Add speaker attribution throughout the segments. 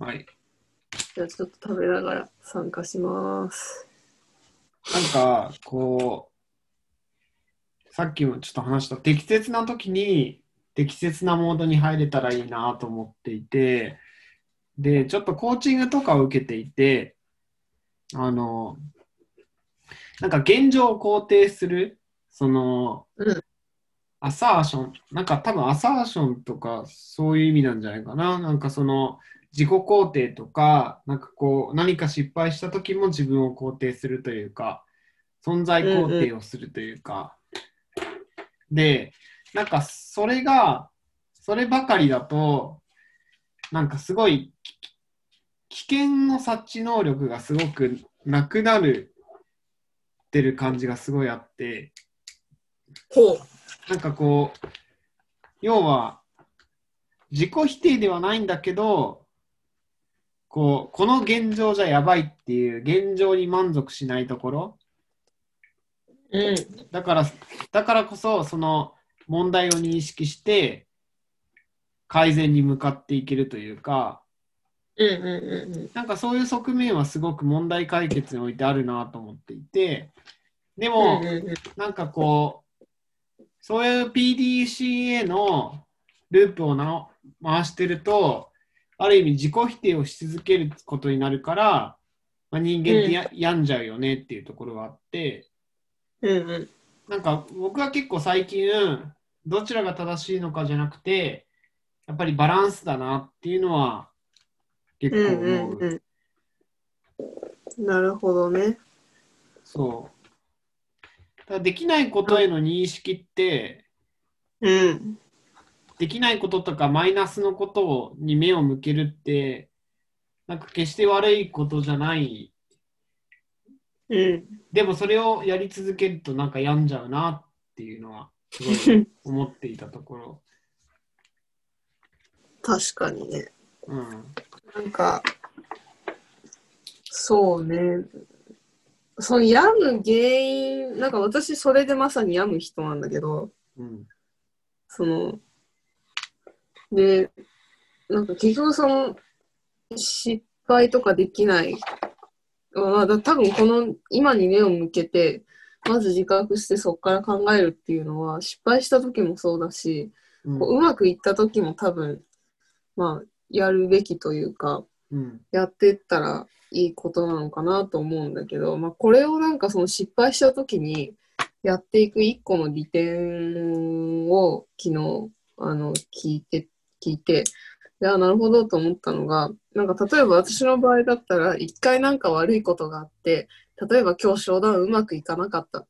Speaker 1: はい。
Speaker 2: じゃあちょっと食べながら参加します。
Speaker 1: なんか、こう、さっきもちょっと話した、適切な時に適切なモードに入れたらいいなと思っていて、で、ちょっとコーチングとかを受けていて、あの、なんか現状を肯定する、その、
Speaker 2: うん
Speaker 1: アサーション、なんか多分アサーションとかそういう意味なんじゃないかな。なんかその自己肯定とか、なんかこう何か失敗した時も自分を肯定するというか、存在肯定をするというか。で、なんかそれが、そればかりだと、なんかすごいき危険の察知能力がすごくなくなるってる感じがすごいあって、
Speaker 2: ほう。
Speaker 1: なんかこう、要は、自己否定ではないんだけど、こう、この現状じゃやばいっていう現状に満足しないところ、
Speaker 2: うん。
Speaker 1: だから、だからこそ、その問題を認識して、改善に向かっていけるというか、
Speaker 2: うんうんうんうん。
Speaker 1: なんかそういう側面はすごく問題解決においてあるなと思っていて、で
Speaker 2: う
Speaker 1: も、
Speaker 2: んうんうん
Speaker 1: なんかこう、そういう PDCA のループをな回してると、ある意味自己否定をし続けることになるから、まあ、人間ってや,、病んじゃうよねっていうところがあって、
Speaker 2: うんうん。
Speaker 1: なんか僕は結構最近、どちらが正しいのかじゃなくて、やっぱりバランスだなっていうのは結構
Speaker 2: うん
Speaker 1: 思う。
Speaker 2: うんうん。なるほどね。
Speaker 1: そう。だできないことへの認識って、
Speaker 2: うん。
Speaker 1: できないこととかマイナスのことに目を向けるって、なんか決して悪いことじゃない。
Speaker 2: うん。
Speaker 1: でもそれをやり続けるとなんか病んじゃうなっていうのはすごい思っていたところ。
Speaker 2: 確かにね。
Speaker 1: うん。
Speaker 2: なんか、そうね。その病む原因、なんか私それでまさに病む人なんだけど、
Speaker 1: うん。
Speaker 2: その、で、なんか結局その、失敗とかできない。まあ、だ多分この今に目を向けて、まず自覚してそこから考えるっていうのは、失敗した時もそうだし、
Speaker 1: うん
Speaker 2: こううまくいった時も多分、まあ、やるべきというか、
Speaker 1: うん。
Speaker 2: やってったらいいことなのかなと思うんだけど、まあ、これをなんかその失敗した時にやっていく一個の利点を昨日あの聞いて聞いてであなるほどと思ったのがなんか例えば私の場合だったら一回なんか悪いことがあって例えば今日商談うまくいかなかった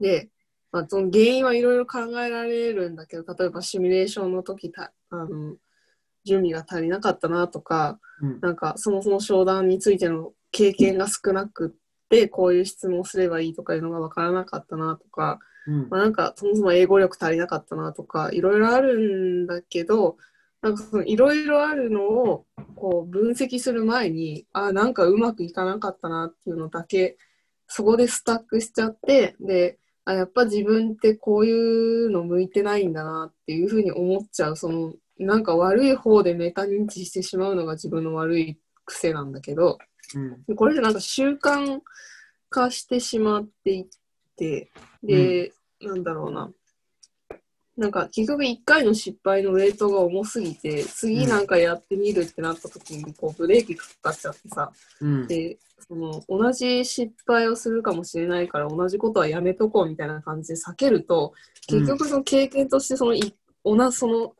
Speaker 2: で、まあ、その原因はいろいろ考えられるんだけど例えばシミュレーションの時たあの準備が足りなかったなとか
Speaker 1: うん。
Speaker 2: なんかそもそも商談についての経験が少なくってこういう質問をすればいいとかいうのが分からなかったなとか、
Speaker 1: うん
Speaker 2: まあ、なんかそもそも英語力足りなかったなとかいろいろあるんだけどなんかそのいろいろあるのをこう分析する前にあなんかうまくいかなかったなっていうのだけそこでスタックしちゃってであやっぱ自分ってこういうの向いてないんだなっていうふうに思っちゃうそのなんか悪い方でメタ認知してしまうのが自分の悪い癖なんだけど
Speaker 1: うん。
Speaker 2: でこれでなんか習慣化してしまっていってで、なんだろうな。なんか結局1回の失敗のウェイトが重すぎて次なんかやってみるってなった時にこうブレーキかかっちゃってさ。
Speaker 1: うん。
Speaker 2: でその同じ失敗をするかもしれないから同じことはやめとこうみたいな感じで避けると結局その経験としてそのい同じその、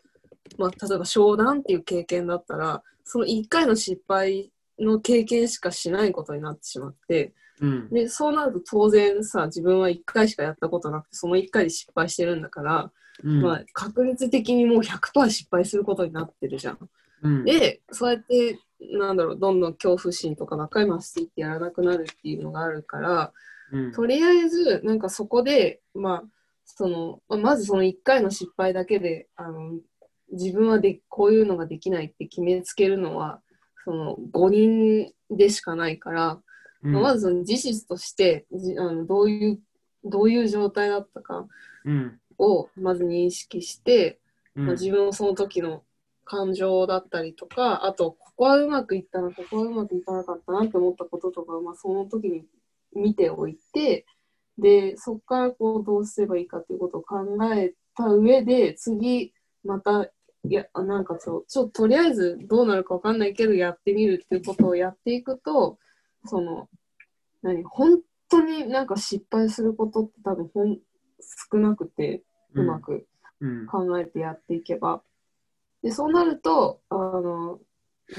Speaker 2: まあ、例えば商談っていう経験だったらその1回の失敗の経験しかしないことになってしまって
Speaker 1: うん。
Speaker 2: でそうなると当然さ自分は1回しかやったことなくてその1回で失敗してるんだから、
Speaker 1: うん。
Speaker 2: まあ、確率的にもう100%失敗することになってるじゃん。
Speaker 1: うん。
Speaker 2: でそうやってなんだろうどんどん恐怖心とかばっかり増していってやらなくなるっていうのがあるから
Speaker 1: うん。
Speaker 2: とりあえずなんかそこでまあそのまずその1回の失敗だけであの自分はでこういうのができないって決めつけるのはその5人でしかないから、
Speaker 1: うん
Speaker 2: まあまずその事実としてじあのどういうどういう状態だったか
Speaker 1: うん。
Speaker 2: をまず認識して、
Speaker 1: うん
Speaker 2: まあ、自分のその時の感情だったりとか、あと、ここはうまくいったな、ここはうまくいかなかったなって思ったこととか、まあ、その時に見ておいて、で、そこからこうどうすればいいかっていうことを考えた上で、次、また、いや、なんかちょ、ちょっととりあえずどうなるかわかんないけど、やってみるっていうことをやっていくと、その、何、本当になんか失敗することって多分ほん少なくて、うまく
Speaker 1: うん。
Speaker 2: 考えてやっていけば。で、そうなると、あの、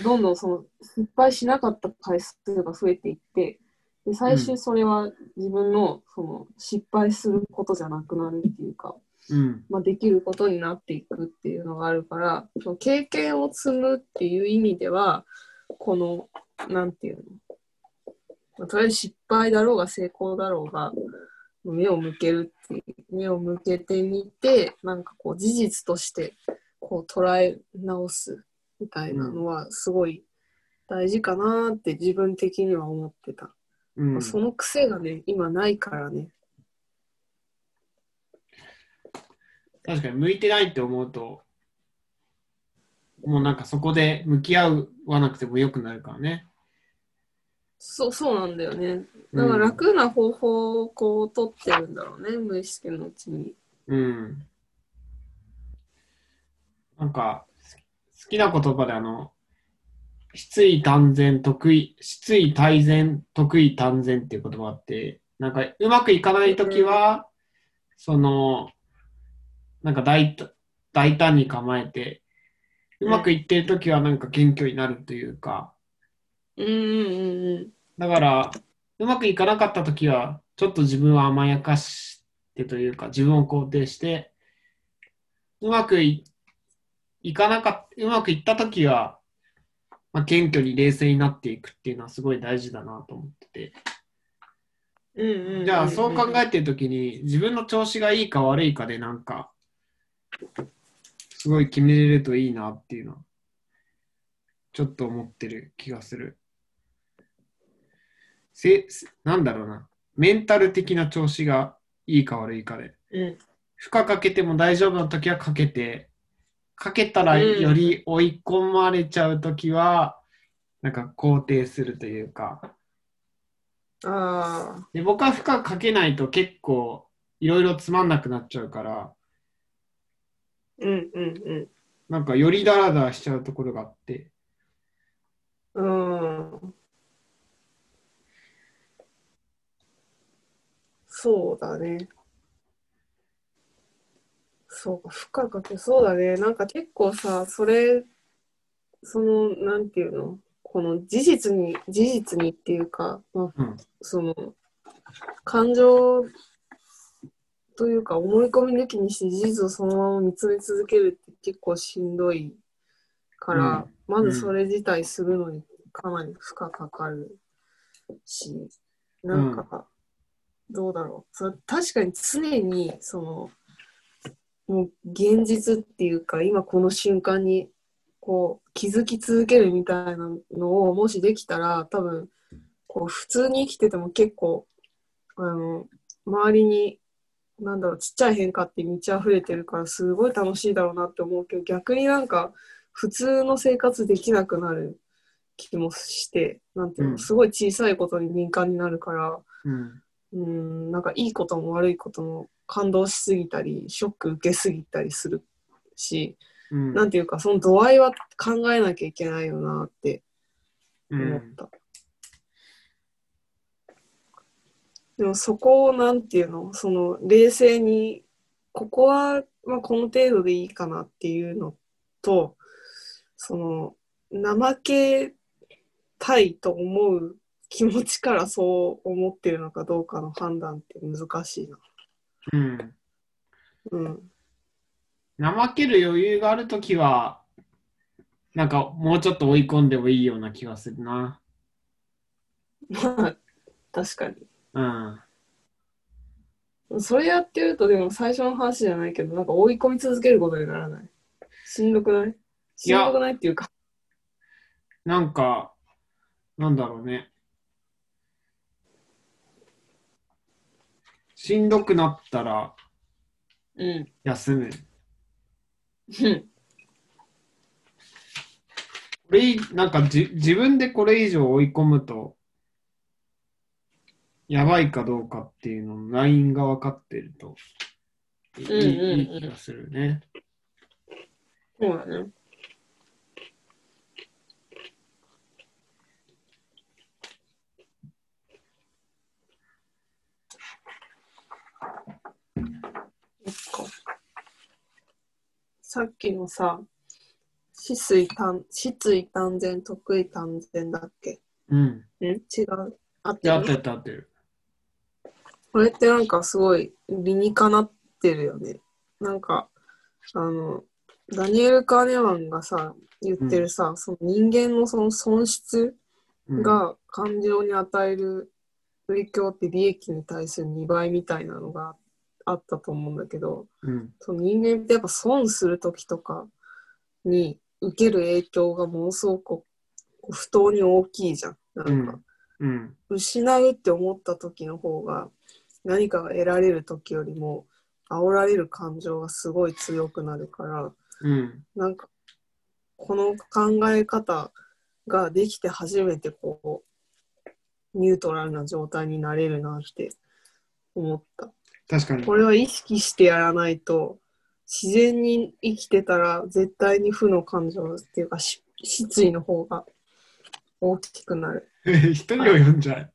Speaker 2: どんどんその失敗しなかった回数が増えていって、で、最終それは自分のその失敗することじゃなくなるっていうか、
Speaker 1: うん。ま
Speaker 2: まあ、できることになっていくっていうのがあるから、その経験を積むっていう意味では、この、なんていうの、まあとりあえず失敗だろうが成功だろうが、目を向けるって目を向けてみて、なんかこう事実としてこう捉え直すみたいなのはすごい大事かなって自分的には思ってた。
Speaker 1: うん。
Speaker 2: その癖がね、今ないからね。
Speaker 1: 確かに向いてないって思うと、もうなんかそこで向き合わなくてもよくなるからね。
Speaker 2: そう、そうなんだよね。だから楽な方法をこう取ってるんだろうね、無意識のうちに。
Speaker 1: うん。なんか、好きな言葉であの、失意単然得意、失意大然得意単然っていう言葉があって、なんかうまくいかないときは、その、なんか大胆大胆に構えて、うまくいってるときはなんか謙虚になるというか、
Speaker 2: うんうんうん
Speaker 1: だから、うまくいかなかったときは、ちょっと自分を甘やかしてというか、自分を肯定して、うまくいいかなかっうまくいったときは、まあ、謙虚に冷静になっていくっていうのはすごい大事だなと思ってて。
Speaker 2: うん。うんうんうん
Speaker 1: じゃあ、そう考えてるときに、自分の調子がいいか悪いかで、なんか、すごい決めれるといいなっていうのは、ちょっと思ってる気がする。せ、なんだろうな。メンタル的な調子がいいか悪いかで。
Speaker 2: うん。
Speaker 1: 負荷かけても大丈夫なときはかけて、かけたら
Speaker 2: うん
Speaker 1: より追い込まれちゃうときは、なんか肯定するというか、
Speaker 2: ああ。
Speaker 1: で僕は負荷かけないと結構いろいろつまんなくなっちゃうから、
Speaker 2: うんうん
Speaker 1: なんかよりダラダラしちゃうところがあって、
Speaker 2: うん。うん。そうだね。そうか、負荷かけ、そうだね。なんか結構さ、それ、その、なんていうの？この事実に、事実にっていうか、まあ、
Speaker 1: うん、
Speaker 2: その、感情というか思い込み抜きにして事実をそのまま見つめ続けるって結構しんどいから、まずそれ自体するのにかなり負荷かかるし、なんか、どうだろう。それ確かに常に、その、もう現実っていうか、今この瞬間に、こう、気づき続けるみたいなのを、もしできたら、多分、こう、普通に生きてても結構、あの、周りに、なんだろう、ちっちゃい変化って満ち溢れてるから、すごい楽しいだろうなって思うけど、逆になんか、普通の生活できなくなる気もして、なんていうの、
Speaker 1: うん
Speaker 2: すごい小さいことに敏感になるから、
Speaker 1: うん、
Speaker 2: うん、なんかいいことも悪いことも感動しすぎたり、ショック受けすぎたりするし、
Speaker 1: うん、
Speaker 2: なんていうか、その度合いは考えなきゃいけないよなって
Speaker 1: うん、
Speaker 2: 思った。でもそこをなんていうの、その冷静に、ここは、まあ、この程度でいいかなっていうのと、その、怠けたいと思う気持ちからそう思ってるのかどうかの判断って難しいな。
Speaker 1: うん。
Speaker 2: うん。
Speaker 1: 怠ける余裕があるときは、なんかもうちょっと追い込んでもいいような気がするな。
Speaker 2: まあ、確かに。
Speaker 1: うん。
Speaker 2: それやってると、でも最初の話じゃないけど、なんか追い込み続けることにならない。しんどくない？しんどくないっていうか。
Speaker 1: なんか、なんだろうね。しんどくなったら
Speaker 2: うん。
Speaker 1: 休む。
Speaker 2: うん。
Speaker 1: これいなんかじ自分でこれ以上追い込むと、やばいかどうかっていうののラインが分かってると、いい,、
Speaker 2: うんうんうん
Speaker 1: いい気がするね。
Speaker 2: そうだね。そっかさっきのさ、止水単、失意単全、得意単全だっけ？
Speaker 1: うん。
Speaker 2: ん違う。あってる？
Speaker 1: で合ってる合ってる。
Speaker 2: これってなんかすごい理にかなってるよね。なんか、あの、ダニエル・カーネマンがさ、言ってるさ、その人間のその損失
Speaker 1: うん、
Speaker 2: が感情に与える影響って利益に対する2倍みたいなのがあったと思うんだけど、
Speaker 1: うん。
Speaker 2: その人間ってやっぱ損する時とかに受ける影響がものすごく不当に大きいじゃん。なんか、
Speaker 1: うん。
Speaker 2: 失うって思った時の方が何かが得られる時よりも煽られる感情がすごい強くなるから
Speaker 1: うん。
Speaker 2: なんかこの考え方ができて初めてこうニュートラルな状態になれるなって思った
Speaker 1: 確かに。
Speaker 2: これは意識してやらないと自然に生きてたら絶対に負の感情っていうかし失意の方が大きくなる
Speaker 1: 一 人を読んじゃう。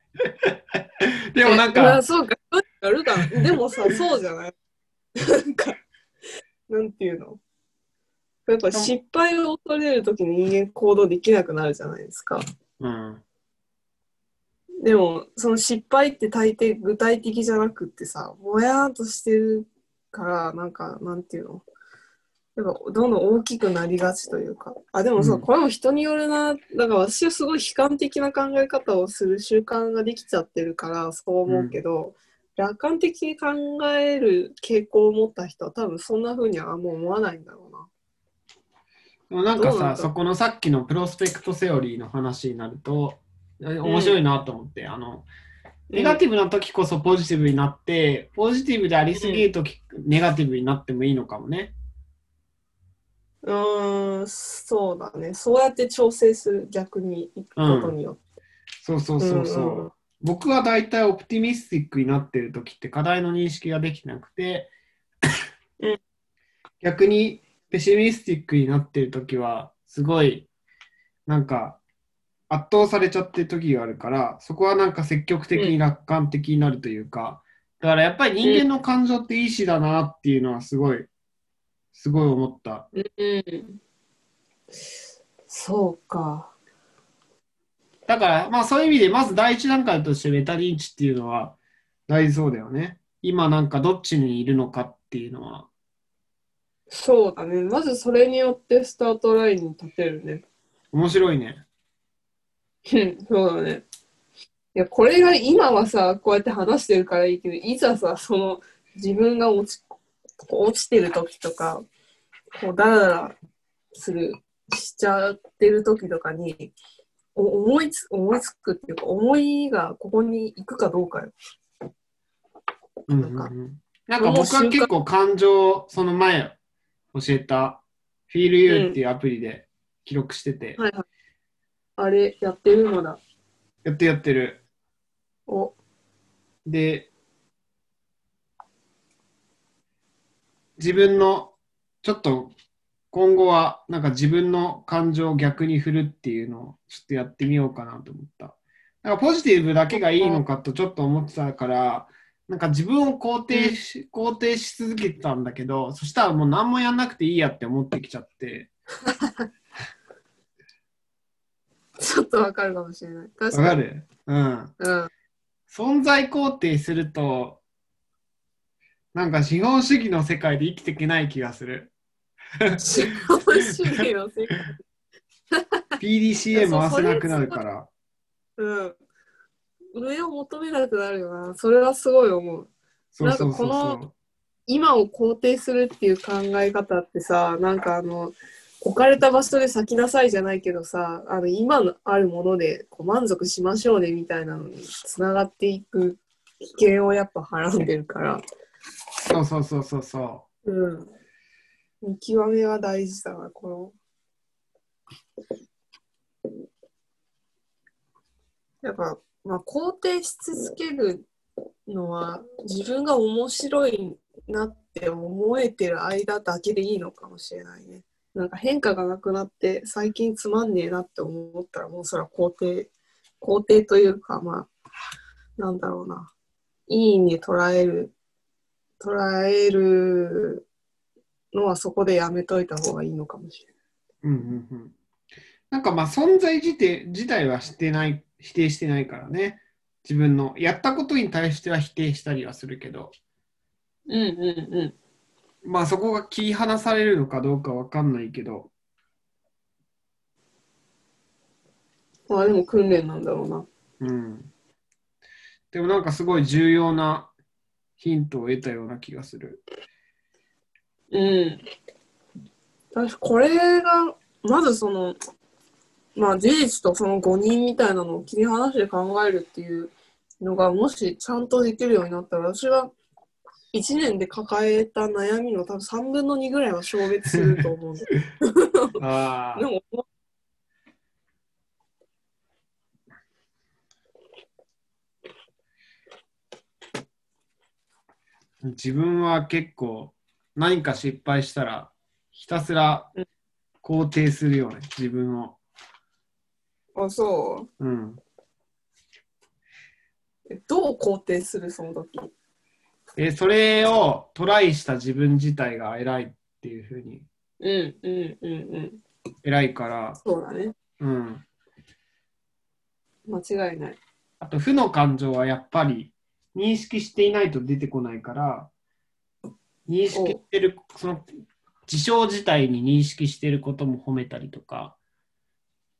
Speaker 1: でもなん
Speaker 2: え
Speaker 1: か
Speaker 2: あ、そうか、あるかな。でもさ、そうじゃない？なんか、なんていうの？やっぱ失敗を恐れるときに人間行動できなくなるじゃないですか。
Speaker 1: うん。
Speaker 2: でも、その失敗って大抵具体的じゃなくってさ、ぼやーっとしてるから、なんか、なんていうの？やっぱどんどん大きくなりがちというか。あ、でもそう、
Speaker 1: うん
Speaker 2: これも人によるな。だから私はすごい悲観的な考え方をする習慣ができちゃってるから、そう思うけど、楽観的に考える傾向を持った人は多分そんな風にはあんま思わないんだろうな。
Speaker 1: でもなんかさ、そこのさっきのプロスペクトセオリーの話になると、え面白いなと思って、あの、ネガティブな時こそポジティブになって、ポジティブでありすぎる時、ネガティブになってもいいのかもね。
Speaker 2: うーん、そうだね。そうやって調整する、逆に行くことによって。
Speaker 1: そうそうそうそう。
Speaker 2: うんうん
Speaker 1: 僕は大体オプティミスティックになってる時って課題の認識ができてなくて、
Speaker 2: うん
Speaker 1: 逆にペシミスティックになってる時はすごいなんか圧倒されちゃってる時があるからそこはなんか積極的に楽観的になるというか、だからやっぱり人間の感情っていいしだなっていうのはすごいすごい思った。
Speaker 2: うん。そうか。
Speaker 1: だから、まあそういう意味で、まず第一段階としてメタ認知っていうのは大事そうだよね。今なんかどっちにいるのかっていうのは。
Speaker 2: そうだね。まずそれによってスタートラインに立てるね。
Speaker 1: 面白いね。
Speaker 2: うんそうだね。いや、これが今はさ、こうやって話してるからいいけど、いざさ、その自分が落ち落ちてる時とか、こうダラダラする、しちゃってる時とかに、お思いつ思いつくっていうか、思いがここに行くかどうかよ。
Speaker 1: うんうんうん、なんか僕は結構感情、その前教えた FeelYou っていうアプリで記録してて、
Speaker 2: はいはい。あれ、やってるのだ。
Speaker 1: やってやってる。
Speaker 2: お、
Speaker 1: で、自分の、ちょっと今後はなんか自分の感情を逆に振るっていうのをちょっとやってみようかなと思った。なんかポジティブだけがいいのかとちょっと思ってたから、なんか自分を肯定し、肯定し続けてたんだけど、そしたらもう何もやんなくていいやって思ってきちゃって。
Speaker 2: ちょっとわかるかもしれない。確かに。
Speaker 1: わかる？うん。
Speaker 2: うん。
Speaker 1: 存在肯定すると、なんか資本主義の世界で生きていけない気がする。
Speaker 2: 資本主義の世界。
Speaker 1: PDCA 回せなくなるから。
Speaker 2: うん。上を求めなくなるよな。それはすごい思う。
Speaker 1: そうそうそう
Speaker 2: なんか
Speaker 1: そう。
Speaker 2: 今を肯定するっていう考え方ってさ、なんかあの、置かれた場所で咲きなさいじゃないけどさ、あの今のあるものでこう満足しましょうねみたいなのにつながっていく危険をやっぱはらんでるから、
Speaker 1: そうそうそうそうそ
Speaker 2: うん。見極めは大事だな、この。やっぱ、まあ、肯定し続けるのは自分が面白いなって思えてる間だけでいいのかもしれないね。なんか変化がなくなって最近つまんねえなって思ったらもうそれは肯定、肯定というかまあ、なんだろうな。いい意味で捉える、捉えるのはそこでやめといた方がいいのかもしれない。
Speaker 1: うんうんうん。なんかまあ存在自体自体はしてない、否定してないからね。自分のやったことに対しては否定したりはするけど、
Speaker 2: うんうんうん。
Speaker 1: まあそこが切り離されるのかどうかわかんないけど、
Speaker 2: まあでも訓練なんだろうな。
Speaker 1: うん。でもなんかすごい重要なヒントを得たような気がする。
Speaker 2: うん。私、これが、まずその、まあ事実とその誤認みたいなのを切り離して考えるっていうのが、もしちゃんとできるようになったら、私は1年で抱えた悩みの多分3分の2ぐらいは消滅すると思う でも、
Speaker 1: 自分は結構何か失敗したらひたすら肯定するよね、自分を。
Speaker 2: あ、そう。
Speaker 1: うん。
Speaker 2: えどう肯定するその時？
Speaker 1: え、それをトライした自分自体が偉いっていうふうに、
Speaker 2: うんうんうんうん。
Speaker 1: 偉いから、
Speaker 2: そうだね。
Speaker 1: うん。
Speaker 2: 間違いない。
Speaker 1: あと、負の感情はやっぱり認識していないと出てこないから、認識してる、その事象自体に認識してることも褒めたりとか、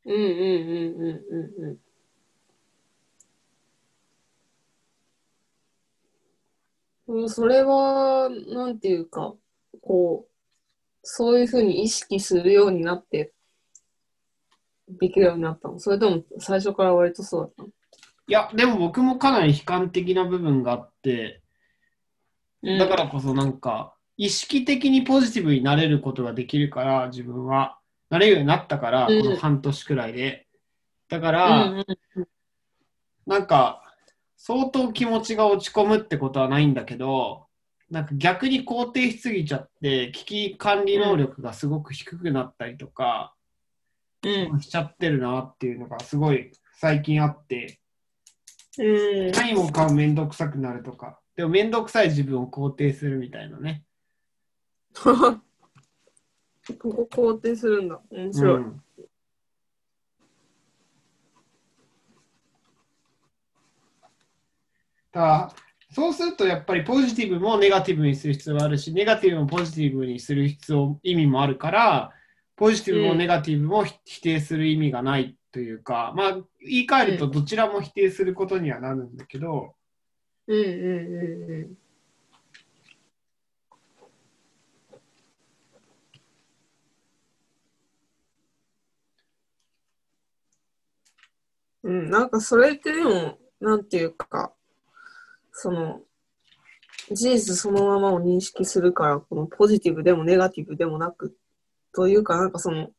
Speaker 2: うんうんうんうんうんうん。うん、それは、なんていうか、こう、そういうふうに意識するようになって、できるようになったの？それとも最初から割とそうだったの？
Speaker 1: いや、でも僕もかなり悲観的な部分があって、
Speaker 2: うん。
Speaker 1: だからこそなんか、意識的にポジティブになれることができるから、自分は。なれるようになったから、こ
Speaker 2: うん。
Speaker 1: の半年くらいで。だか
Speaker 2: う
Speaker 1: ら、なんか、相当気持ちが落ち込むってことはないんだけど、なんか逆に肯定しすぎちゃって、危機管理能力がすごく低くなったりとか、
Speaker 2: うん
Speaker 1: しちゃってるなっていうのがすごい最近あって、
Speaker 2: うん
Speaker 1: 何も買うめんどくさくなるとか、でもめんどくさい自分を肯定するみたいなね。
Speaker 2: ここ肯定するんだ。面白い。
Speaker 1: うんだからそうするとやっぱりポジティブもネガティブにする必要があるし、ネガティブもポジティブにする必要意味もあるから、ポジティブもネガティブも否定する意味がないというか、まあ言い換えるとどちらも否定することにはなるんだけど、
Speaker 2: うんうんうんうん。うん、なんかそれってでも、なんていうか、その、事実そのままを認識するから、このポジティブでもネガティブでもなく、というか、なんかその、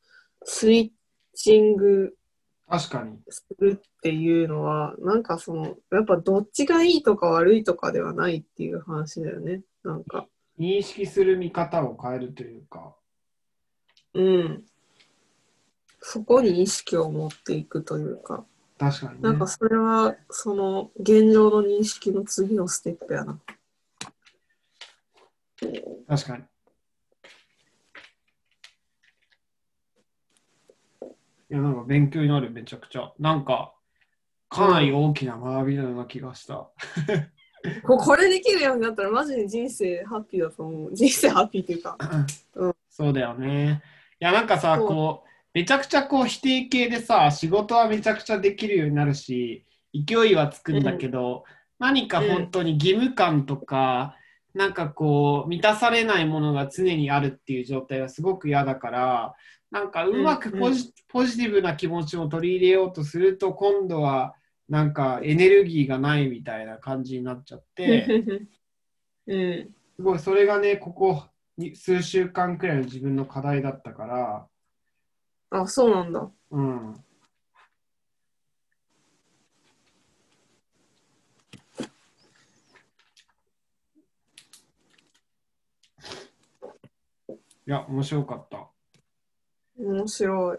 Speaker 2: スイッチング
Speaker 1: 確かに。
Speaker 2: するっていうのは、なんかその、やっぱどっちがいいとか悪いとかではないっていう話だよね。なんか、
Speaker 1: 認識する見方を変えるというか、
Speaker 2: うん。そこに意識を持っていくというか、
Speaker 1: 確かにね。
Speaker 2: なんかそれは、その、現状の認識の次のステップやな。
Speaker 1: 確かに。いや、なんか勉強になる、めちゃくちゃ。なんか、かなり大きな学びのような気がした。
Speaker 2: ここれできるようになったら、マジで人生ハッピーだと思う。人生ハッピーっていうか、うん
Speaker 1: そうだよね。いや、なんかさ、こう、めちゃくちゃこう否定形でさ、仕事はめちゃくちゃできるようになるし、勢いはつくんだけど、何か本当に義務感とか、なんかこう、満たされないものが常にあるっていう状態はすごく嫌だから、なんかうまくポジ,、ポジティブな気持ちを取り入れようとすると、今度はなんかエネルギーがないみたいな感じになっちゃって、
Speaker 2: うん。
Speaker 1: すごいそれがね、ここに数週間くらいの自分の課題だったから、
Speaker 2: あ、そうなんだ。
Speaker 1: うん。いや、面白かった。
Speaker 2: 面白い。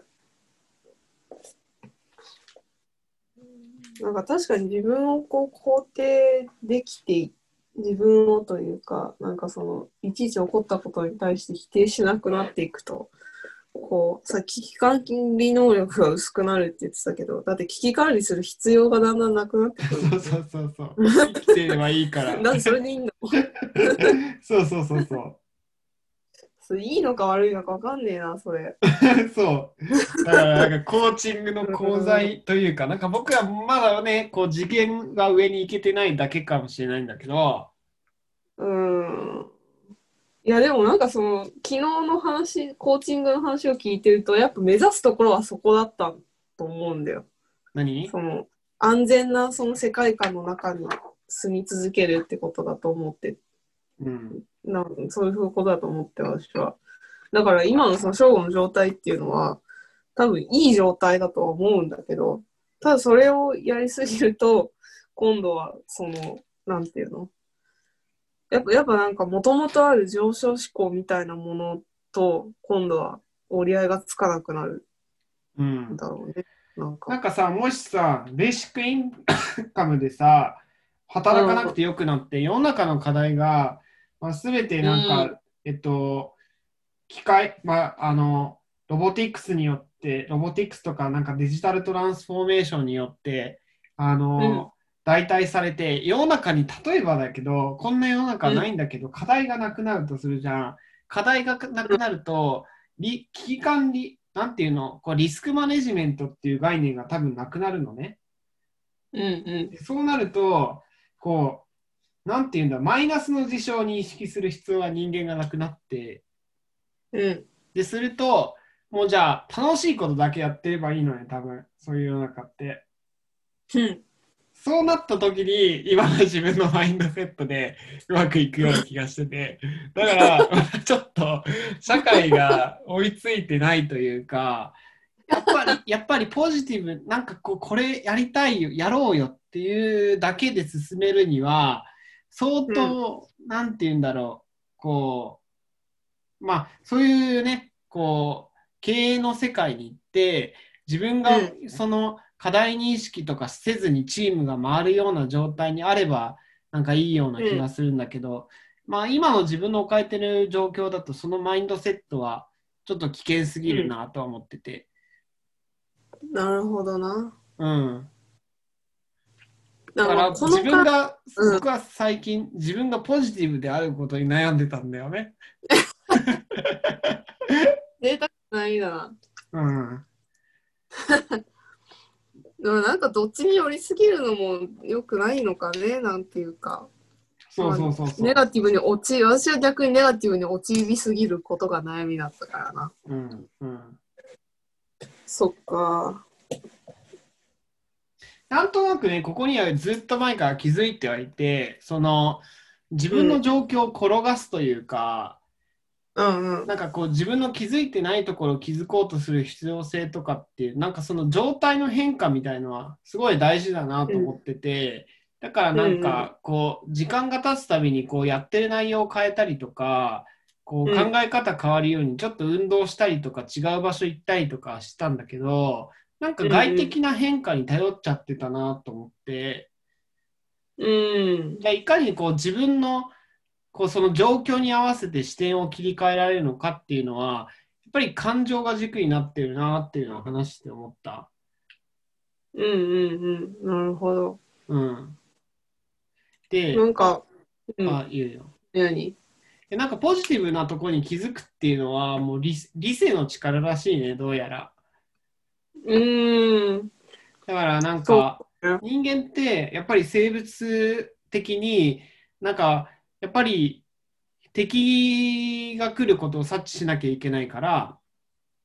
Speaker 2: なんか確かに自分をこう肯定できて自分をというかなんかそのいちいち起こったことに対して否定しなくなっていくとこう、さっき危機管理能力が薄くなるって言ってたけど、だって危機管理する必要がだんだんなくなってくる。
Speaker 1: そうそうそうそう。生きてればいいから。
Speaker 2: なんでそれでいいんだ
Speaker 1: そうそうそうそう。
Speaker 2: いいのか悪いのか分かんねえな、それ。
Speaker 1: そう。だからなんかコーチングの講座というか、なんか僕はまだね、こう次元が上に行けてないだけかもしれないんだけど、
Speaker 2: うーん。いや、でもなんかその、昨日の話、コーチングの話を聞いてると、やっぱ目指すところはそこだったと思うんだよ。
Speaker 1: 何？
Speaker 2: その、安全なその世界観の中に住み続けるってことだと思って、
Speaker 1: うん。
Speaker 2: なそういうことだと思って私は。だから今のその正午の状態っていうのは、多分いい状態だとは思うんだけど、ただそれをやりすぎると、今度はその、なんていうの？やっぱ、やっぱなんか元々ある上昇志向みたいなものと、今度は折り合いがつかなくなる
Speaker 1: うん
Speaker 2: ん。だろうね。なん
Speaker 1: なん
Speaker 2: か。
Speaker 1: かさ、もしさ、ベーシックインカムでさ、働かなくてよくなって、世の中の課題が、まあ、全てなんか、
Speaker 2: う
Speaker 1: えっと、機械、まあ、あの、ロボティクスによって、ロボティクスとかなんかデジタルトランスフォーメーションによって、あの、代替されて、世の中に例えばだけど、こんな世の中ないんだけど、課題がなくなるとするじゃん。課題がなくなると、リ危機管理、なんていうの、こうリスクマネジメントっていう概念が多分なくなるのね。
Speaker 2: うんうん。
Speaker 1: でそうなると、こう、なんていうんだ、マイナスの事象を認識する必要は人間がなくなって、
Speaker 2: うん。
Speaker 1: で、すると、もうじゃあ、楽しいことだけやってればいいのね、多分、そういう世の中って。
Speaker 2: うん。
Speaker 1: そうなった時に、今の自分のマインドセットでうまくいくような気がしてて、だから、ちょっと、社会が追いついてないというか、やっぱり、やっぱりポジティブ、なんかこう、これやりたいよ、やろうよっていうだけで進めるには、相当、なんて言うんだろう、こう、まあ、そういうね、こう、経営の世界に行って、自分が
Speaker 2: う
Speaker 1: その課題認識とかせずにチームが回るような状態にあれば、なんかいいような気がするんだけど、まあ、今の自分の置かれてる状況だと、そのマインドセットはちょっと危険すぎるなとは思ってて。
Speaker 2: なるほどな。
Speaker 1: うん。
Speaker 2: だか
Speaker 1: ら自分が、
Speaker 2: うん
Speaker 1: 僕は最近自分がポジティブであることに悩んでたんだよね。
Speaker 2: 贅沢ないな。
Speaker 1: うん。
Speaker 2: でもなんかどっちに寄りすぎるのも良くないのかね、なんていうか。
Speaker 1: そうそうそうそう。
Speaker 2: ネガティブに陥り、私は逆にネガティブに陥りすぎることが悩みだったからな。
Speaker 1: うんうん。
Speaker 2: そっか。
Speaker 1: なんとなくね、ここにはずっと前から気づいてはいて、その自分の状況を転がすというか、
Speaker 2: うんうん。
Speaker 1: なんかこう自分の気づいてないところを気づこうとする必要性とかっていう、なんかその状態の変化みたいのはすごい大事だなと思ってて、だからなんかこう時間が経つたびにこうやってる内容を変えたりとか、こう
Speaker 2: うん
Speaker 1: 考え方変わるようにちょっと運動したりとか違う場所行ったりとかしたんだけど、なんか外的な変化に頼っちゃってたなと思って、
Speaker 2: うん。
Speaker 1: いかにこう自分のこうその状況に合わせて視点を切り替えられるのかっていうのは、やっぱり感情が軸になってるなっていうのを話して思った。
Speaker 2: うんうんうん。なるほど。
Speaker 1: うん。で、
Speaker 2: なんか、うん、
Speaker 1: あ、言うよ。
Speaker 2: 何？
Speaker 1: でなんかポジティブなところに気づくっていうのは、もう理理性の力らしいね、どうやら。
Speaker 2: うーん。
Speaker 1: だからなんか、人間ってやっぱり生物的になんかやっぱり敵が来ることを察知しなきゃいけないから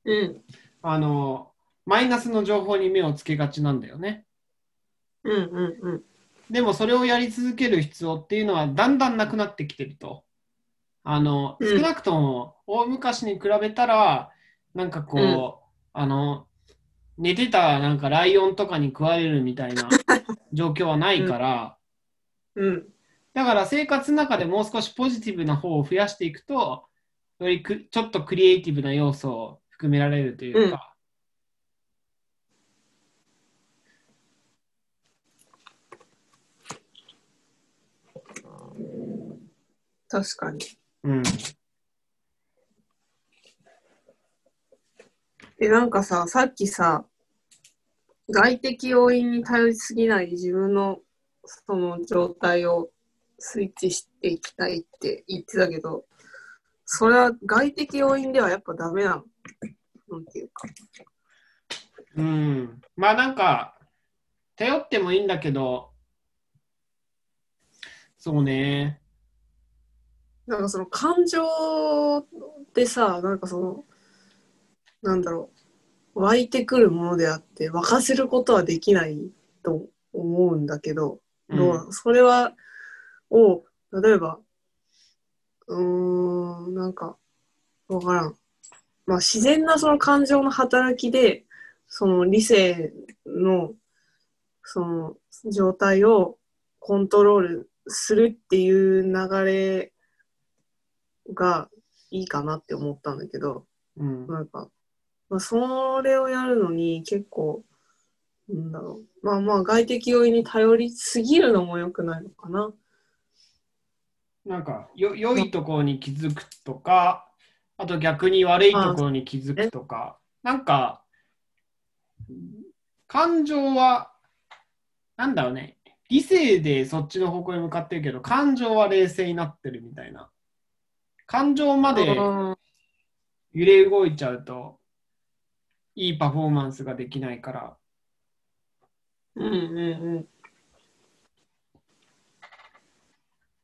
Speaker 2: うん。
Speaker 1: あのマイナスの情報に目をつけがちなんだよね
Speaker 2: うんうんうん。
Speaker 1: でもそれをやり続ける必要っていうのはだんだんなくなってきてるとあの
Speaker 2: うん
Speaker 1: 少なくとも大昔に比べたらなんかこう、
Speaker 2: うん
Speaker 1: あの寝てたなんかライオンとかに食われるみたいな状況はないから、
Speaker 2: うん。
Speaker 1: だから生活の中でもう少しポジティブな方を増やしていくと、よりくちょっとクリエイティブな要素を含められるというか、
Speaker 2: 確かに。
Speaker 1: うん。
Speaker 2: え、なんかさ、さっきさ、外的要因に頼りすぎない自分のその状態をスイッチしていきたいって言ってたけど、それは外的要因ではやっぱダメなの？なんていうか。
Speaker 1: うん。まあなんか、頼ってもいいんだけど、そうね。
Speaker 2: なんかその感情ってさ、なんかその、なんだろう、湧いてくるものであって、沸かせることはできないと思うんだけど、どうなの？それは、を、例えば、うーん、なんか、わからん。まあ自然なその感情の働きで、その理性の、その状態をコントロールするっていう流れがいいかなって思ったんだけど、
Speaker 1: うん。
Speaker 2: なんか、まあ、それをやるのに結構、なんだろう。まあまあ外的要因に頼りすぎるのも良くないのかな。
Speaker 1: なんかよ、良いところに気づくとか、あと逆に悪いところに気づくとか、なんか、感情は、なんだろうね、理性でそっちの方向に向かってるけど、感情は冷静になってるみたいな。感情まで
Speaker 2: あ
Speaker 1: 揺れ動いちゃうと、いいパフォーマンスができないから、
Speaker 2: ーうんうん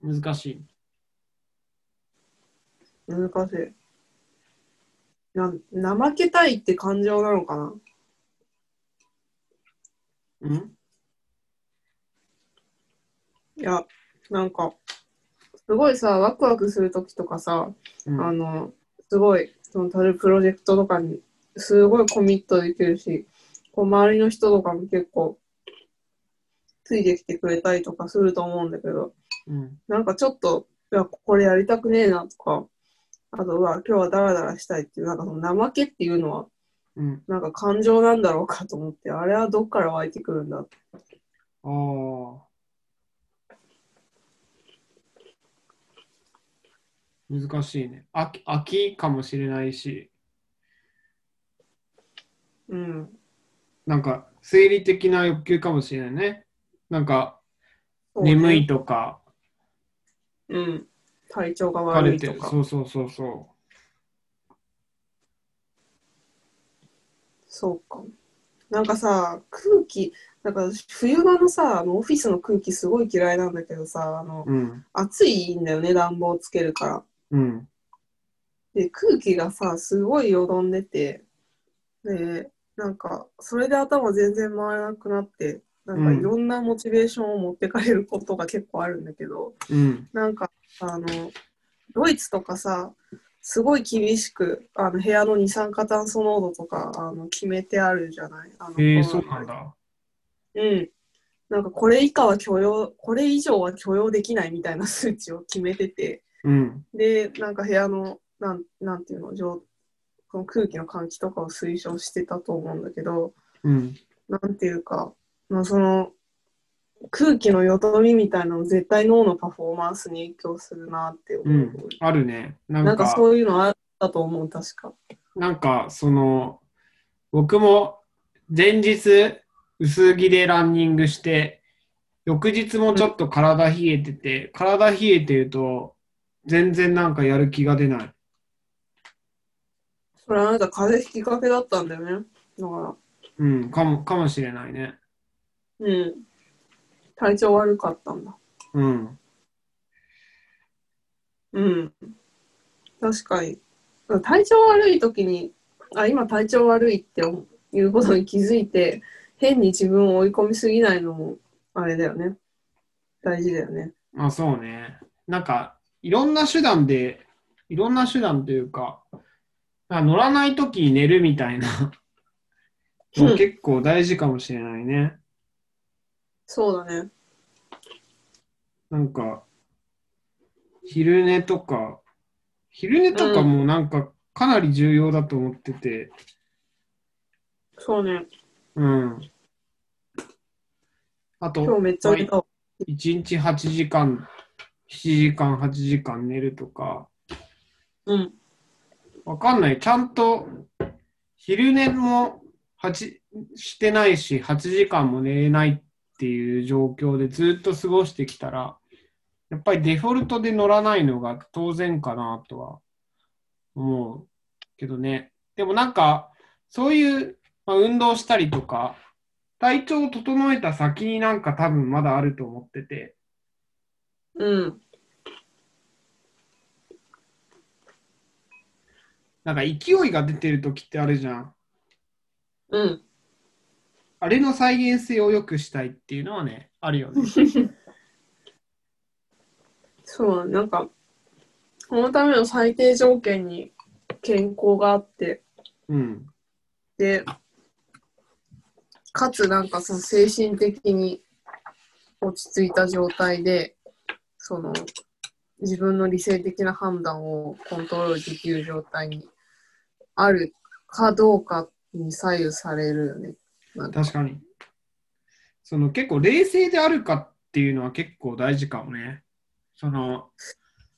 Speaker 1: 難しい。
Speaker 2: うん。難しい。な怠けたいって感情なのかな？
Speaker 1: うん？
Speaker 2: いや、なんか、すごいさ、ワクワクするときとかさ、
Speaker 1: うん
Speaker 2: あの、すごい、その、たるプロジェクトとかに、すごいコミットできるし、こう、周りの人とかも結構、ついてきてくれたりとかすると思うんだけど、
Speaker 1: うん
Speaker 2: なんかちょっと、いや、これやりたくねえなとか、あとは、今日はダラダラしたいっていう、なんかその怠けっていうのは、
Speaker 1: うん。
Speaker 2: なんか感情なんだろうかと思って、あれはどっから湧いてくるんだって。
Speaker 1: ああ。難しいね。飽き飽きかもしれないし、
Speaker 2: うん。
Speaker 1: なんか生理的な欲求かもしれないね。なんか眠いとか、
Speaker 2: うん。体調が
Speaker 1: 疲
Speaker 2: 悪いとか。
Speaker 1: れてそうそうそうそ
Speaker 2: そうか。なんかさ、空気、なんか冬場のさ、あのオフィスの空気すごい嫌いなんだけどさ、あの
Speaker 1: う。うん。
Speaker 2: 暑いんだよね、暖房つけるから。
Speaker 1: うん。
Speaker 2: で、空気がさ、すごいよどんでて、で、なんか、それで頭全然回らなくなって、なんか
Speaker 1: うん
Speaker 2: いろんなモチベーションを持ってかれることが結構あるんだけど、
Speaker 1: うん。
Speaker 2: なんか、あの、ドイツとかさ、すごい厳しく、あの部屋の二酸化炭素濃度とかあの決めてあるじゃない？あの
Speaker 1: えそうなんだ。
Speaker 2: うん。なんかこれ以下は許容、これ以上は許容できないみたいな数値を決めてて、
Speaker 1: うん。
Speaker 2: で、なんか部屋の、なんなんていうの、上この空気の換気とかを推奨してたと思うんだけど、
Speaker 1: うん。
Speaker 2: なんていうか、まあ、その空気のよどみみたいなの絶対脳のパフォーマンスに影響するなって思う。
Speaker 1: うん。あるね。なんか、
Speaker 2: そういうのあったと思う、確か。
Speaker 1: なんかその、僕も前日薄着でランニングして、翌日もちょっと体冷えてて、体冷えてると全然なんかやる気が出ない。
Speaker 2: それあなた風邪ひきかけだったんだよね。だから、
Speaker 1: うん、かも、かもしれないね。
Speaker 2: うん。体調悪かったんだ。
Speaker 1: うん。
Speaker 2: うん。確かに。体調悪い時に、あ、今体調悪いっていうことに気づいて、変に自分を追い込みすぎないのも、あれだよね。大事だよね。
Speaker 1: あ、そうね。なんか、いろんな手段で、いろんな手段というか、あ乗らないときに寝るみたいな結構大事かもしれないね。
Speaker 2: そうだね。
Speaker 1: なんか、昼寝とか、昼寝とかもなんかかなり重要だと思ってて、
Speaker 2: そうね。
Speaker 1: うん。あと、
Speaker 2: 今日めっちゃ寝た。
Speaker 1: 1日8時間、7時間、8時間寝るとか、
Speaker 2: うん。
Speaker 1: わかんない。ちゃんと昼寝も8してないし、8時間も寝れないっていう状況でずっと過ごしてきたら、やっぱりデフォルトで乗らないのが当然かなとは思うけどね。でもなんか、そういう、まあ、運動したりとか、体調を整えた先になんか多分まだあると思ってて、
Speaker 2: うん。
Speaker 1: なんか勢いが出てる時ってあるじゃん。
Speaker 2: うん。
Speaker 1: あれの再現性を良くしたいっていうのはね、あるよね。
Speaker 2: そう、なんか、このための最低条件に健康があって、
Speaker 1: うん。
Speaker 2: で、かつなんかその精神的に落ち着いた状態で、その自分の理性的な判断をコントロールできる状態にあるかどうかに左右されるよね。なんか
Speaker 1: 確かに。その結構冷静であるかっていうのは結構大事かもね。その、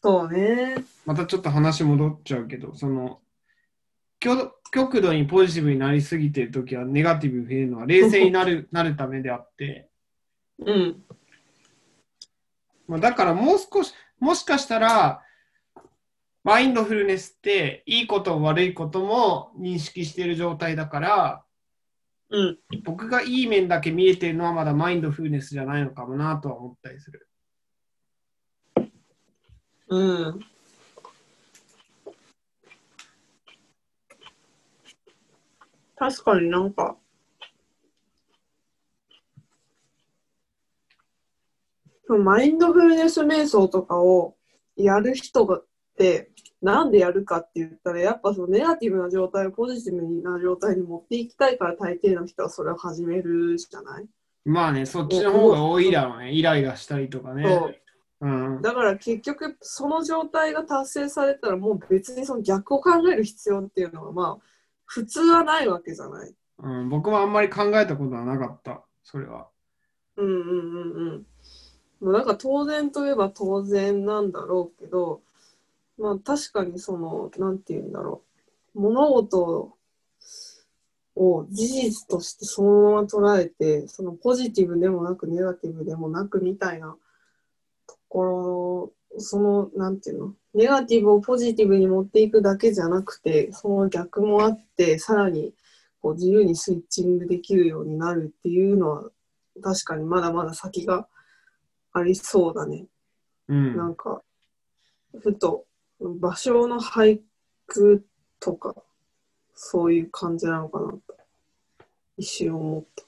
Speaker 2: そうね。
Speaker 1: またちょっと話戻っちゃうけど、その、極極度にポジティブになりすぎてるときはネガティブに増えるのは冷静になるなるためであって、
Speaker 2: うん。
Speaker 1: まあ、だからもう少し、もしかしたら、マインドフルネスっていいことも悪いことも認識している状態だから、
Speaker 2: うん。
Speaker 1: 僕がいい面だけ見えてるのはまだマインドフルネスじゃないのかもなとは思ったりする。
Speaker 2: うん。確かになんか、マインドフルネス瞑想とかをやる人がって、なんでやるかって言ったら、やっぱそのネガティブな状態をポジティブな状態に持っていきたいから大抵の人はそれを始めるじゃない、
Speaker 1: まあね、そっちの方が多いだろうね。イライラしたりとかね。
Speaker 2: そう
Speaker 1: うん。
Speaker 2: だから結局その状態が達成されたらもう別にその逆を考える必要っていうのはまあ普通はないわけじゃない。
Speaker 1: うん、僕もあんまり考えたことはなかった。それは。
Speaker 2: うんうんうんうん。もうなんか当然といえば当然なんだろうけど、まあ確かにその、なんて言うんだろう。物事を事実としてそのまま捉えて、そのポジティブでもなくネガティブでもなくみたいなところ、その、なんていうの、ネガティブをポジティブに持っていくだけじゃなくて、その逆もあって、さらにこう自由にスイッチングできるようになるっていうのは、確かにまだまだ先がありそうだね。
Speaker 1: うん。
Speaker 2: なんか、ふと、場所の俳句とか、そういう感じなのかなと、一瞬思った。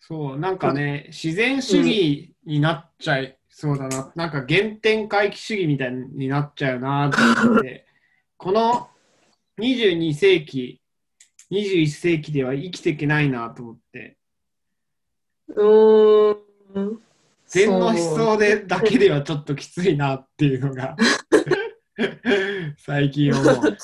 Speaker 1: そう、なんかね、自然主義になっちゃいそうだな。なんか原点回帰主義みたいになっちゃうなと思って、この22世紀、21世紀では生きていけないなと思って、
Speaker 2: うーん。
Speaker 1: 禅の思想でだけではちょっときついなっていうのが 最近思う。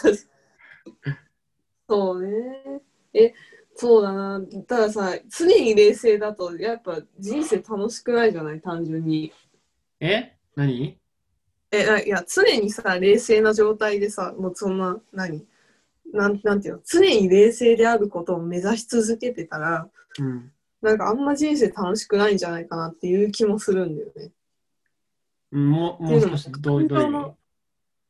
Speaker 2: そうね。え、そうだな。たださ、常に冷静だと、やっぱ人生楽しくないじゃない、単純に。
Speaker 1: え？何？
Speaker 2: え、ないや、常にさ、冷静な状態でさ、もうそんな、何？なんなんていうの、常に冷静であることを目指し続けてたら、
Speaker 1: うん。
Speaker 2: なんかあんま人生楽しくないんじゃないかなっていう気もするんだよね。
Speaker 1: うんもうもう少しどういう意味？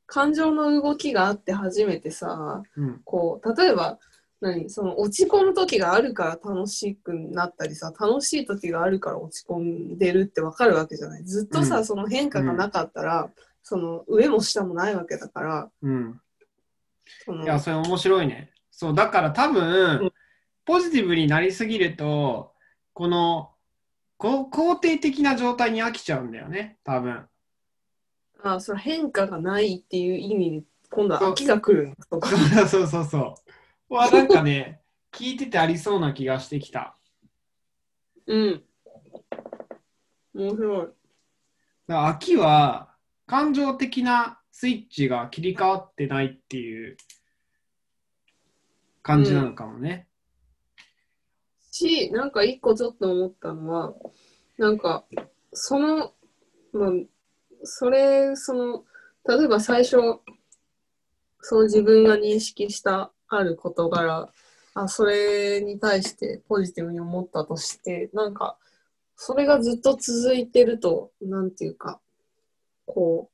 Speaker 2: 感情の動きがあって初めてさ、
Speaker 1: うん。
Speaker 2: こう、例えば、何その落ち込む時があるから楽しくなったりさ、楽しい時があるから落ち込んでるってわかるわけじゃない。ずっとさ、
Speaker 1: うん
Speaker 2: その変化がなかったら、その上も下もないわけだから、
Speaker 1: うん。いや、それ面白いね。そう、だから多分、
Speaker 2: うん
Speaker 1: ポジティブになりすぎると、この、こ肯定的な状態に飽きちゃうんだよね、多分。
Speaker 2: あその変化がないっていう意味で、今度は飽きが来るとか。
Speaker 1: そうそうそう。は、なんかね、聞いててありそうな気がしてきた。
Speaker 2: うん。面白い。
Speaker 1: だから飽きは、感情的なスイッチが切り替わってないっていう感じなのかもね。
Speaker 2: し、なんか一個ちょっと思ったのは、なんか、その、まあ、それ、その、例えば最初、そう自分が認識したある事柄、あ、それに対してポジティブに思ったとして、なんか、それがずっと続いてると、なんていうか、こ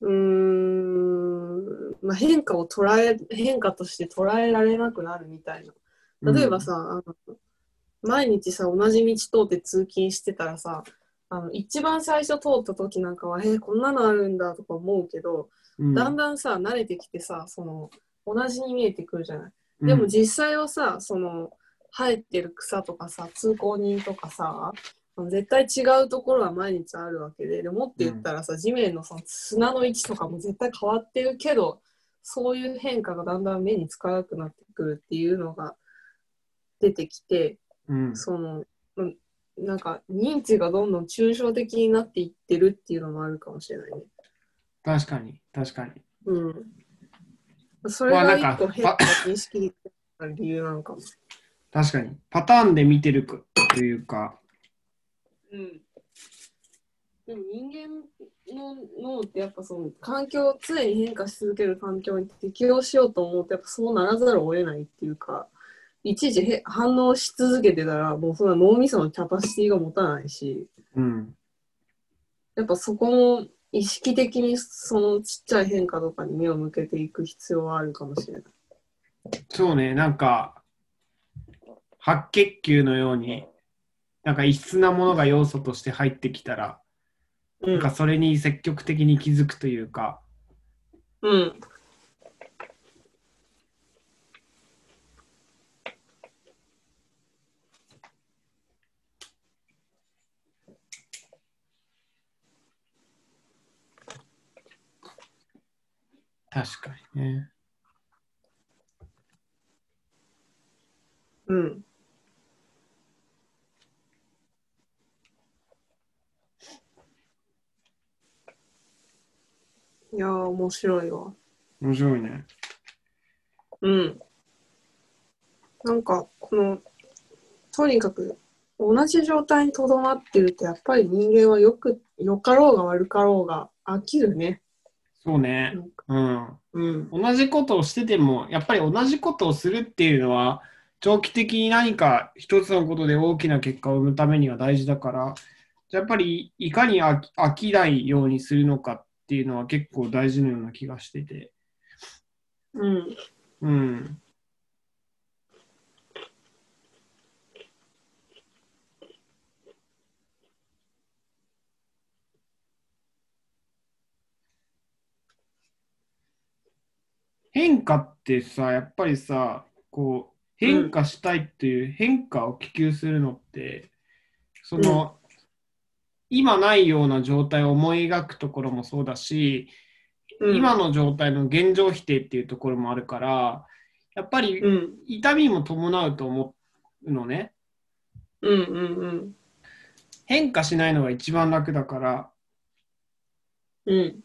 Speaker 2: う、うーん、まあ、変化を捉え、変化として捉えられなくなるみたいな。例えばさ、あの毎日さ、同じ道通って通勤してたらさ、あの一番最初通った時なんかは、えーこんなのあるんだとか思うけど、
Speaker 1: うん、
Speaker 2: だんだんさ、慣れてきてさ、その、同じに見えてくるじゃない。
Speaker 1: うん。
Speaker 2: でも実際はさ、その、生えてる草とかさ、通行人とかさ、絶対違うところは毎日あるわけで、でもって言ったらさ、地面のその砂の位置とかも絶対変わってるけど、そういう変化がだんだん目につかなくなってくるっていうのが出てきて、
Speaker 1: うん、
Speaker 2: その、うんなんか認知がどんどん抽象的になっていってるっていうのもあるかもしれないね。
Speaker 1: 確かに、確かに。
Speaker 2: うん。それ
Speaker 1: まあ
Speaker 2: が
Speaker 1: なんか
Speaker 2: 一個変化認識できる理由なのかも。
Speaker 1: 確かに。パターンで見てるかというか、
Speaker 2: うん。でも人間の脳ってやっぱその環境、常に変化し続ける環境に適応しようと思うとやっぱそうならざるを得ないっていうか、いちいちへ反応し続けてたらもうその脳みそのキャパシティが持たないし、
Speaker 1: うん、
Speaker 2: やっぱそこも意識的にそのちっちゃい変化とかに目を向けていく必要はあるかもしれない。
Speaker 1: そうね、なんか、白血球のように、なんか異質なものが要素として入ってきたら、
Speaker 2: うん。
Speaker 1: なんかそれに積極的に気づくというか、
Speaker 2: うん。
Speaker 1: 確かにね。
Speaker 2: うん。いやー、面白いわ。
Speaker 1: 面白いね。
Speaker 2: うん。なんか、この、とにかく、同じ状態にとどまってると、やっぱり人間はよく、良かろうが悪かろうが飽きるね。
Speaker 1: そうね。うん。
Speaker 2: うん。
Speaker 1: 同じことをしてても、やっぱり同じことをするっていうのは、長期的に何か一つのことで大きな結果を生むためには大事だから、やっぱりいかに飽き飽きないようにするのかっていうのは結構大事なような気がしてて。
Speaker 2: うん。
Speaker 1: うん。変化ってさ、やっぱりさ、こう、変化したいっていう変化を希求するのって、その、今ないような状態を思い描くところもそうだし、
Speaker 2: うん、
Speaker 1: 今の状態の現状否定っていうところもあるから、やっぱり
Speaker 2: うん。
Speaker 1: 痛みも伴うと思うのね。
Speaker 2: うんうんうん。
Speaker 1: 変化しないのが一番楽だから、
Speaker 2: うん。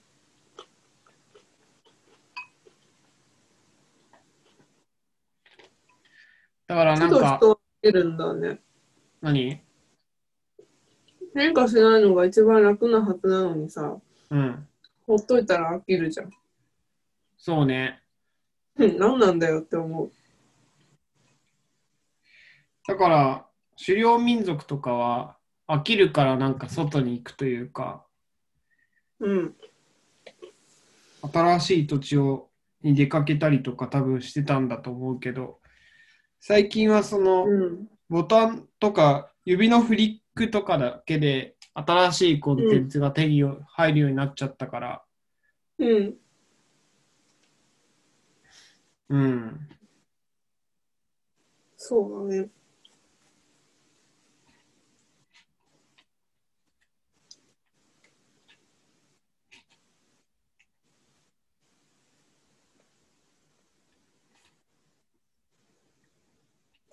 Speaker 1: だからなんか、
Speaker 2: 人は出るんだね。
Speaker 1: 何？
Speaker 2: 変化しないのが一番楽なはずなのにさ、
Speaker 1: うん。
Speaker 2: ほっといたら飽きるじゃん。
Speaker 1: そうね。
Speaker 2: う ん何なんだよって思う。
Speaker 1: だから、狩猟民族とかは飽きるからなんか外に行くというか、
Speaker 2: うん。
Speaker 1: 新しい土地をに出かけたりとか多分してたんだと思うけど、最近はその、
Speaker 2: うん。
Speaker 1: ボタンとか指のフリックとかだけで新しいコンテンツが手に入るようになっちゃったから、
Speaker 2: うん。
Speaker 1: うん。
Speaker 2: そうだね。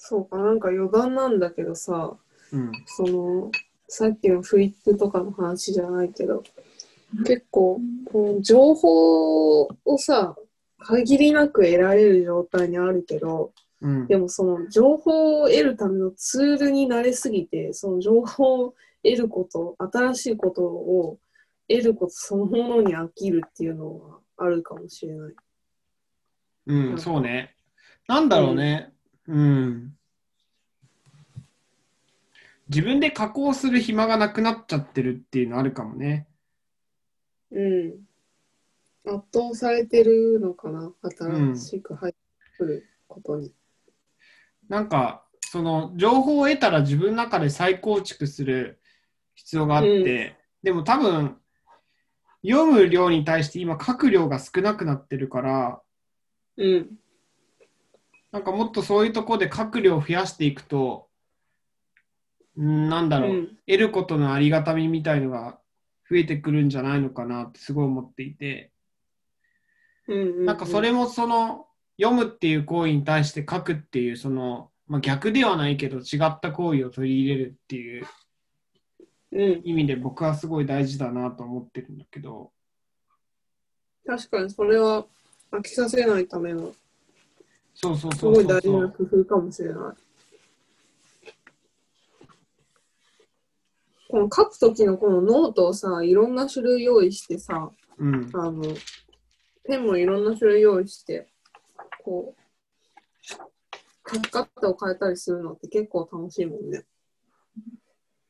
Speaker 2: そうか、なんか余談なんだけどさ、
Speaker 1: うん。
Speaker 2: その、さっきのフリックとかの話じゃないけど、結構、この情報をさ、限りなく得られる状態にあるけど、
Speaker 1: うん
Speaker 2: でもその情報を得るためのツールになれすぎて、その情報を得ること、新しいことを得ることそのものに飽きるっていうのはあるかもしれない。
Speaker 1: うん、そうね。なんだろうね。うん。自分で加工する暇がなくなっちゃってるっていうのあるかもね。
Speaker 2: うん。圧倒されてるのかな？新しく入ってくることに。
Speaker 1: なんか、その情報を得たら自分の中で再構築する必要があって、でも多分、読む量に対して今書く量が少なくなってるから、
Speaker 2: うん。
Speaker 1: なんかもっとそういうところで書く量を増やしていくと、うんなんだろう、
Speaker 2: うん。
Speaker 1: 得ることのありがたみみたいのが増えてくるんじゃないのかなってすごい思っていて、
Speaker 2: うんうんうん。
Speaker 1: なんかそれもその読むっていう行為に対して書くっていうその、まあ、逆ではないけど違った行為を取り入れるっていう
Speaker 2: うん。
Speaker 1: 意味で僕はすごい大事だなと思ってるんだけど、
Speaker 2: 確かにそれは飽きさせないための
Speaker 1: そうそう
Speaker 2: す
Speaker 1: そうそう
Speaker 2: ごい大事。な工夫かもしれない。この書くときのこのノートをさ、いろんな種類用意してさ、
Speaker 1: うん、
Speaker 2: あの、ペンもいろんな種類用意して、こう、書き方を変えたりするのって結構楽しいもんね。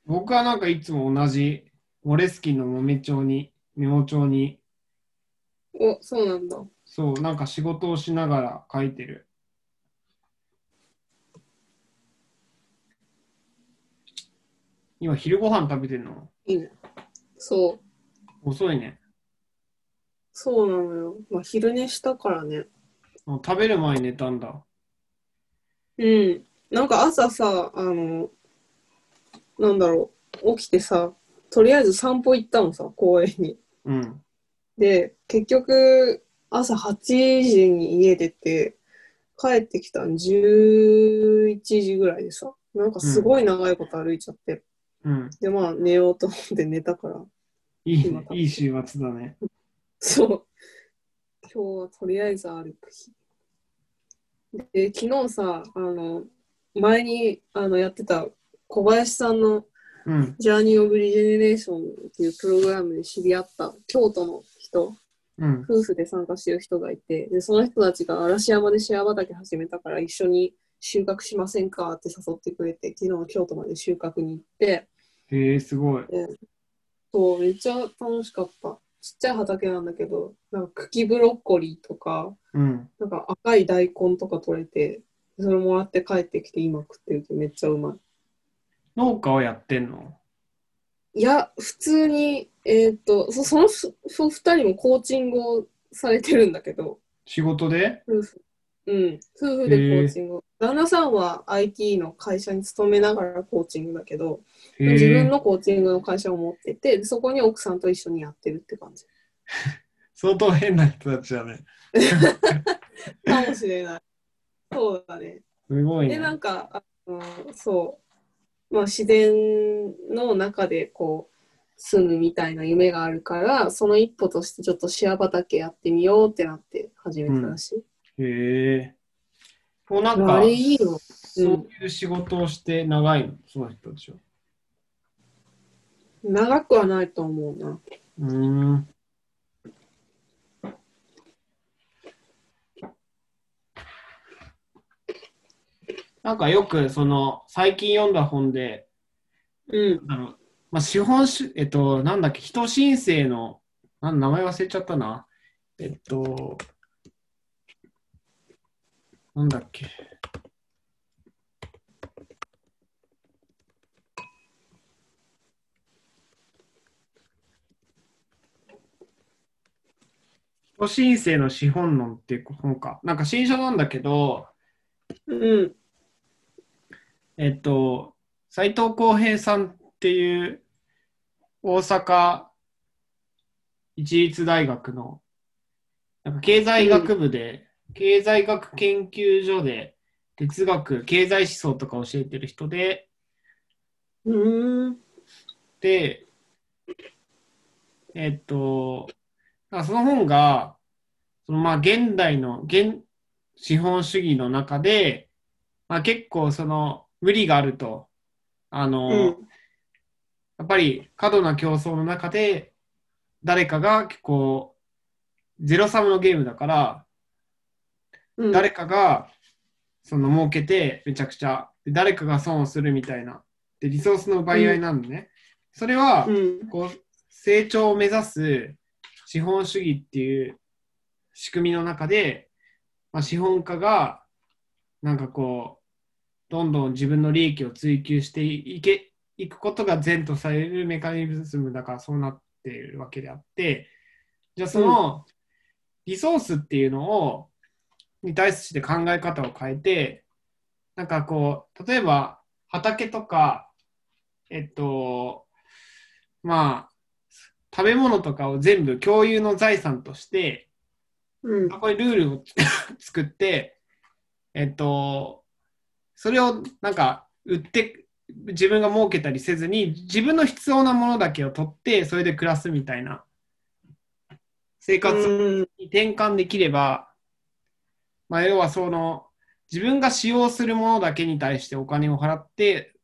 Speaker 1: 僕はなんかいつも同じモレスキンの豆帳にメモ帳に
Speaker 2: お、そうなんだ。
Speaker 1: そうなんか仕事をしながら書いてる今昼ご飯食べてんの？
Speaker 2: いいね。そう。
Speaker 1: 遅いね
Speaker 2: そうなのよ。まあ、昼寝したからね。
Speaker 1: 食べる前に寝たんだ
Speaker 2: うん。なんか朝さ、あの、なんだろう、起きてさ、とりあえず散歩行ったのさ、公園に。
Speaker 1: うん
Speaker 2: で、結局、朝8時に家出て、帰ってきたの11時ぐらいでさ、なんかすごい長いこと歩いちゃって。
Speaker 1: うん。
Speaker 2: で、まあ寝ようと思って寝たから、
Speaker 1: いいいい週末だね。
Speaker 2: そう。今日はとりあえず歩く日。で、昨日さ、あの、前にあのやってた小林さんの
Speaker 1: うん。
Speaker 2: ジャーニー・オブ・リジェネレーションっていうプログラムで知り合った京都の人、
Speaker 1: うん。
Speaker 2: 夫婦で参加してる人がいて、で、その人たちが嵐山でシェア畑始めたから一緒に収穫しませんかって誘ってくれて、昨日京都まで収穫に行って、
Speaker 1: へえすごい。
Speaker 2: そう、めっちゃ楽しかった。ちっちゃい畑なんだけど、なんか茎ブロッコリーとか、
Speaker 1: うん。
Speaker 2: なんか赤い大根とか取れて、それもらって帰ってきて今食ってるとめっちゃうまい。
Speaker 1: 農家をやってんの？
Speaker 2: いや、普通に、えーっと、そそのふふ二人もコーチングをされてるんだけど、
Speaker 1: 仕事で？
Speaker 2: 夫婦、うん、夫婦でコーチング。を。旦那さんは IT の会社に勤めながらコーチングだけど、
Speaker 1: へ
Speaker 2: 自分
Speaker 1: え
Speaker 2: のコーチングの会社を持ってて、でそこに奥さんと一緒にやってるって感じ。
Speaker 1: 相当変な人たちだね
Speaker 2: かもしれない。そうだね。で、
Speaker 1: すごいね
Speaker 2: なんか、あのそう、まあ、自然の中でこう、住むみたいな夢があるから、その一歩としてちょっとシェア畑やってみようってなって始めたらしい。
Speaker 1: へえもうなん
Speaker 2: あ
Speaker 1: か
Speaker 2: れいいよ。
Speaker 1: そういう仕事をして長いの？その人たちは
Speaker 2: 長くはないと思うな。
Speaker 1: うーんなんかよくその最近読んだ本で
Speaker 2: うん。
Speaker 1: あの、まあ、資本主えっとなんだっけ人申請のなん名前忘れちゃったなえっとなんだっけ人申請の資本論っていう本か。なんか新書なんだけど、
Speaker 2: うん。
Speaker 1: えっと、斉藤浩平さんっていう大阪一律大学のなんか経済学部で、経済学研究所で哲学、経済思想とか教えてる人で、
Speaker 2: うーん。
Speaker 1: で、えっと、らその本が、そのまあ現代の現資本主義の中で、まあ、結構その無理があると。あの、
Speaker 2: うん。
Speaker 1: やっぱり過度な競争の中で、誰かがこう、ゼロサムのゲームだから、
Speaker 2: うん。
Speaker 1: 誰かがその儲けてめちゃくちゃ、で誰かが損をするみたいな。で、リソースの奪い合いなんでね。それは、
Speaker 2: うん。
Speaker 1: こう、成長を目指す資本主義っていう仕組みの中で、まあ、資本家が、なんかこう、どんどん自分の利益を追求していけ、いくことが善とされるメカニズムだからそうなっているわけであって、じゃあそのリソースっていうのを、に対して考え方を変えて、なんかこう、例えば畑とか、えっと、まあ、食べ物とかを全部共有の財産として、
Speaker 2: うん。
Speaker 1: ここにルールを作って、えっと、それをなんか売って自分が儲けたりせずに自分の必要なものだけを取ってそれで暮らすみたいな生活
Speaker 2: うん。
Speaker 1: に転換できれば、まあ、要はその自分が使用するものだけに対してお金を払って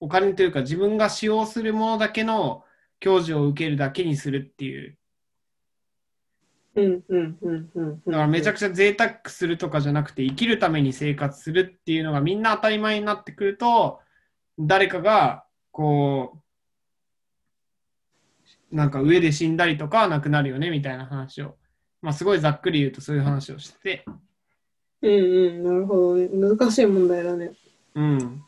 Speaker 1: お金というか自分が使用するものだけの享受を受けるだけにするっていう
Speaker 2: うん。うん。うん。うん。
Speaker 1: だからめちゃくちゃ贅沢するとかじゃなくて生きるために生活するっていうのがみんな当たり前になってくると誰かがこうなんか上で死んだりとかはなくなるよねみたいな話をまあすごいざっくり言うとそういう話をしてて
Speaker 2: うん。うん。なるほどね。難しい問題だね。
Speaker 1: うん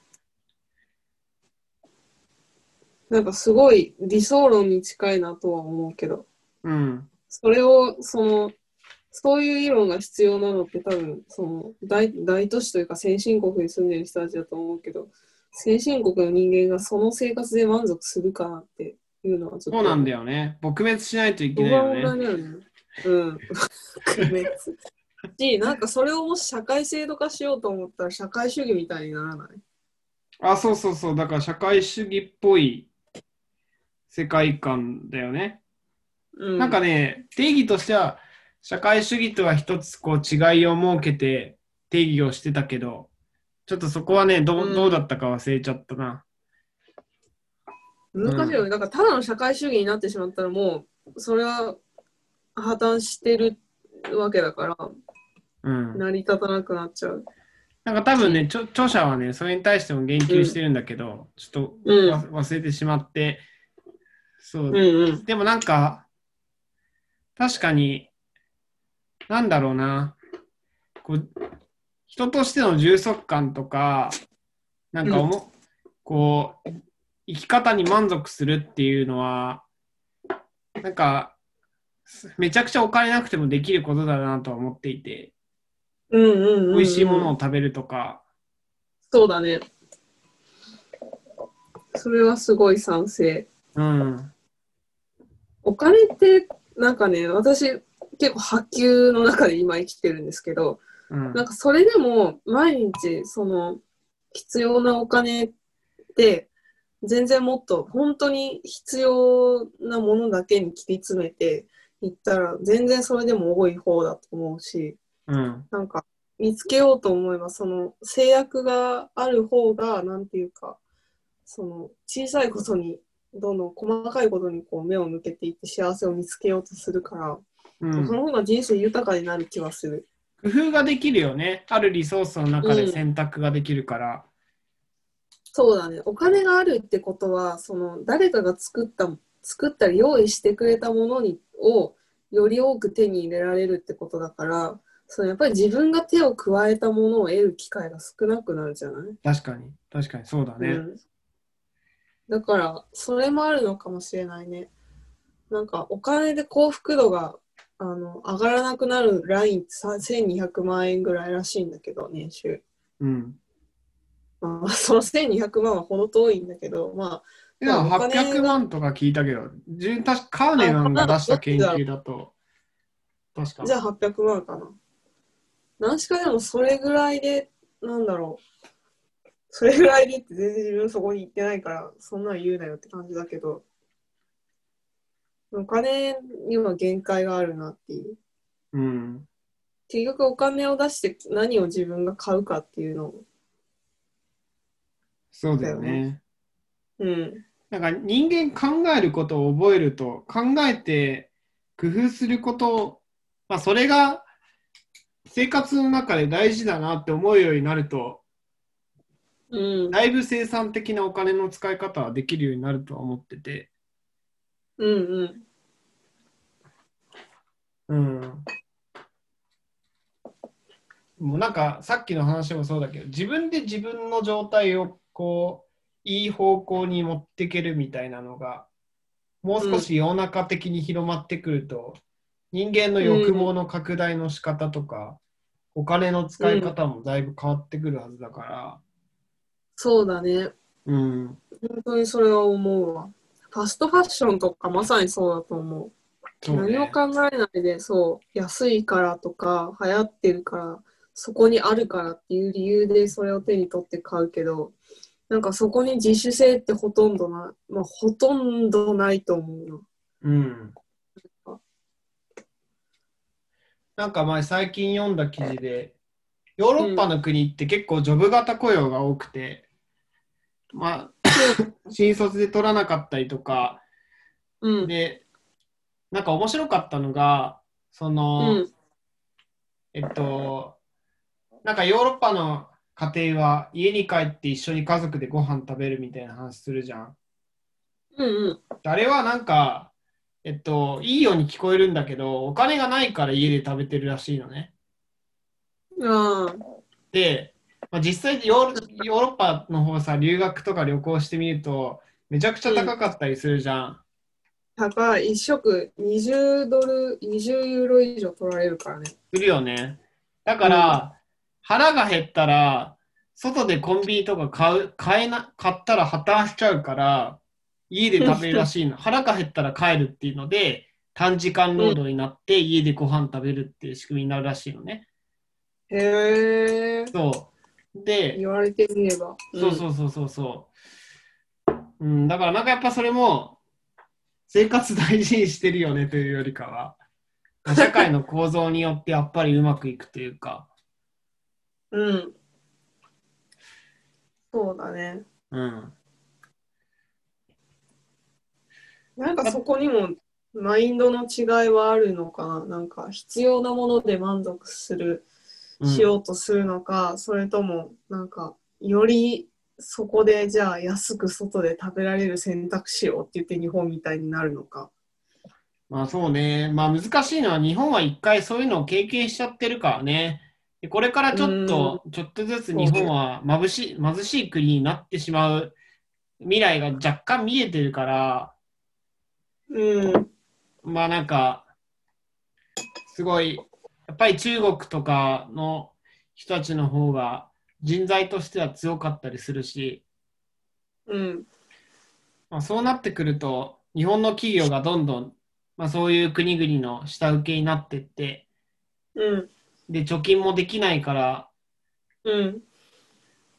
Speaker 2: なんかすごい理想論に近いなとは思うけど、
Speaker 1: うん。
Speaker 2: それを、その、そういう議論が必要なのって多分、その大、大都市というか先進国に住んでる人たちだと思うけど、先進国の人間がその生活で満足するかなっていうのはちょっと。
Speaker 1: そうなんだよね。撲滅しないといけ
Speaker 2: 不
Speaker 1: ないよね。
Speaker 2: よね。うん。区別し、なんかそれをもし社会制度化しようと思ったら社会主義みたいにならない？
Speaker 1: あそうそうそう。だから社会主義っぽい世界観だよね
Speaker 2: うん。
Speaker 1: なんかね、定義としては、社会主義とは一つこう違いを設けて定義をしてたけど、ちょっとそこはね、ど
Speaker 2: うん
Speaker 1: うどうだったか忘れちゃったな。
Speaker 2: 難しいよね。だからただの社会主義になってしまったらもう、それは破綻してるわけだから、
Speaker 1: うん。
Speaker 2: 成り立たなくなっちゃう。
Speaker 1: なんか多分ね、著著者はね、それに対しても言及してるんだけど、ちょっと忘れてしまって、そう
Speaker 2: うんうん。
Speaker 1: でもなんか、確かに、なんだろうな、こう人としての充足感とか、なんかおも、こう、生き方に満足するっていうのは、なんか、めちゃくちゃお金なくてもできることだなとは思っていて、
Speaker 2: うんうんうんうん。
Speaker 1: 美味しいものを食べるとか、
Speaker 2: そうだね。それはすごい賛成。
Speaker 1: うん、
Speaker 2: お金って、なんかね、私、結構波及の中で今生きてるんですけど、
Speaker 1: うん。
Speaker 2: なんかそれでも毎日その必要なお金って全然もっと本当に必要なものだけに切り詰めていったら全然それでも多い方だと思うし
Speaker 1: うん、
Speaker 2: なんか見つけようと思えばその制約がある方がなんていうかその小さいことにどんどん細かいことにこう目を向けていって幸せを見つけようとするから、
Speaker 1: うん
Speaker 2: その方が人生豊かになる気はする。
Speaker 1: 工夫ができるよね。あるリソースの中で選択ができるから。
Speaker 2: そうだね。お金があるってことは、その誰かが作った、作ったり用意してくれたものにをより多く手に入れられるってことだから、そのやっぱり自分が手を加えたものを得る機会が少なくなるじゃない、
Speaker 1: 確かに、確かにそうだね。
Speaker 2: うん、だから、それもあるのかもしれないね。なんか、お金で幸福度があの上がらなくなるラインってさ1200万円ぐらいらしいんだけど、年収。
Speaker 1: うん。
Speaker 2: まあ、その1200万はほど遠いんだけど、まあ、
Speaker 1: いや、
Speaker 2: まあお金が
Speaker 1: 800万とか聞いたけど、カーネマンが出した研究だと、確か
Speaker 2: じゃあ800万かな。何しかでもそれぐらいで、なんだろう。それぐらいでって全然自分そこに行ってないから、そんなん言うなよって感じだけど。お金には限界があるなっていう。
Speaker 1: うん。
Speaker 2: 結局お金を出して何を自分が買うかっていうのを。
Speaker 1: そうだよ
Speaker 2: だ
Speaker 1: ね。
Speaker 2: うん。
Speaker 1: なんか人間考えることを覚えると、考えて工夫すること、まあそれが生活の中で大事だなって思うようになると、
Speaker 2: うん。
Speaker 1: だいぶ生産的なお金の使い方はできるようになるとは思ってて、
Speaker 2: うんうん。
Speaker 1: うん。もうなんかさっきの話もそうだけど、自分で自分の状態をこう、いい方向に持っていけるみたいなのが、もう少し世の中的に広まってくると、人間の欲望の拡大の仕方とか、お金の使い方もだいぶ変わってくるはずだから、
Speaker 2: そうだね。
Speaker 1: うん。
Speaker 2: 本当にそれは思うわ。ファストファッションとかまさにそうだと思う。
Speaker 1: そう
Speaker 2: 何も
Speaker 1: ね。
Speaker 2: 考えないで、そう、安いからとか、流行ってるから、そこにあるからっていう理由でそれを手に取って買うけど、なんかそこに自主性ってほとんどな、まあ、ほとんどないと思うな。
Speaker 1: うん。なんか前最近読んだ記事で、ヨーロッパの国って結構ジョブ型雇用が多くて、まあ、新卒で取らなかったりとか、
Speaker 2: うん。
Speaker 1: で、なんか面白かったのが、そうの、
Speaker 2: ん。
Speaker 1: えっと、なんかヨーロッパの家庭は家に帰って一緒に家族でご飯食べるみたいな話するじゃん。
Speaker 2: うん
Speaker 1: あれはなんか、えっと、いいように聞こえるんだけど、お金がないから家で食べてるらしいのね。
Speaker 2: うん。
Speaker 1: で、まあ、実際ヨーロヨーロッパの方さ、留学とか旅行してみると、めちゃくちゃ高かったりするじゃん。
Speaker 2: 高い。一食20ドル、20ユーロ以上取られるからね。
Speaker 1: するよね。だから、腹が減ったら、外でコンビニとか買う、買えな、買ったら破綻しちゃうから、家で食べるらしいの。腹が減ったら帰るっていうので、短時間労働になって家でご飯食べるっていう仕組みになるらしいのね。
Speaker 2: へえ。
Speaker 1: そう。で、
Speaker 2: 言われてみれば。
Speaker 1: そうそうそうそうそう。うん、だからなんかやっぱそれも生活大事にしてるよねというよりかは、社会の構造によってやっぱりうまくいくというか、
Speaker 2: うん。うん。そうだね。
Speaker 1: うん。
Speaker 2: なんかそこにもマインドの違いはあるのかな。なんか必要なもので満足する、
Speaker 1: うん
Speaker 2: しようとするのか、それともなんかよりそこでじゃあ安く外で食べられる選択肢をって言って日本みたいになるのか。
Speaker 1: まあそうね。まあ難しいのは日本は一回そういうのを経験しちゃってるからね。でこれからちょっと、ちょっとずつ日本は眩しい、貧しい国になってしまう未来が若干見えてるから、
Speaker 2: うん。
Speaker 1: まあなんか、すごい、やっぱり中国とかの人たちの方が人材としては強かったりするし、
Speaker 2: うん。
Speaker 1: まあ、そうなってくると、日本の企業がどんどん、まあ、そういう国々の下請けになってって、
Speaker 2: うん。
Speaker 1: で、貯金もできないから、
Speaker 2: うん。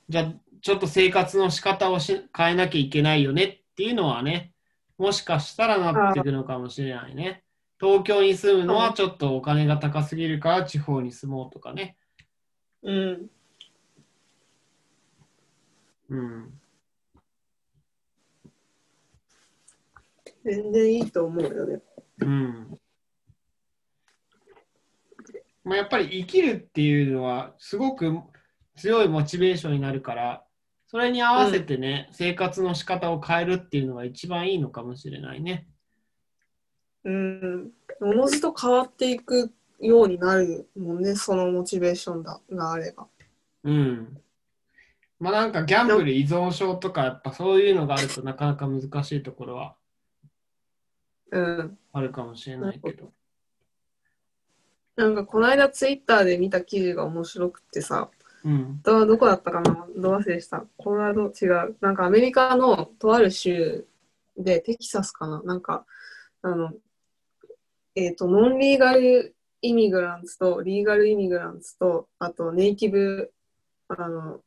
Speaker 1: じゃあ、ちょっと生活の仕方をし変えなきゃいけないよねっていうのはね、もしかしたらなってくるのかもしれないね。東京に住むのはちょっとお金が高すぎるから地方に住もうとかね。
Speaker 2: うん。
Speaker 1: うん。
Speaker 2: 全然いいと思うよね。
Speaker 1: うん。まあ、やっぱり生きるっていうのはすごく強いモチベーションになるから、それに合わせてね、生活の仕方を変えるっていうのが一番いいのかもしれないね。
Speaker 2: うん。おのずと変わっていくようになるもんね、そのモチベーションだがあれば。
Speaker 1: うん。まあなんかギャンブル依存症とかやっぱそういうのがあるとなかなか難しいところは
Speaker 2: うん。
Speaker 1: あるかもしれないけど。
Speaker 2: なんかこの間ツイッターで見た記事が面白くってさ、
Speaker 1: うん。
Speaker 2: どどこだったかな？ど忘れした？コロラド違う。なんかアメリカのとある州で、テキサスかな？なんか、あの、えっ、と、ノンリーガルイミグランツと、リーガルイミグランツと、あとネイティブ、あの、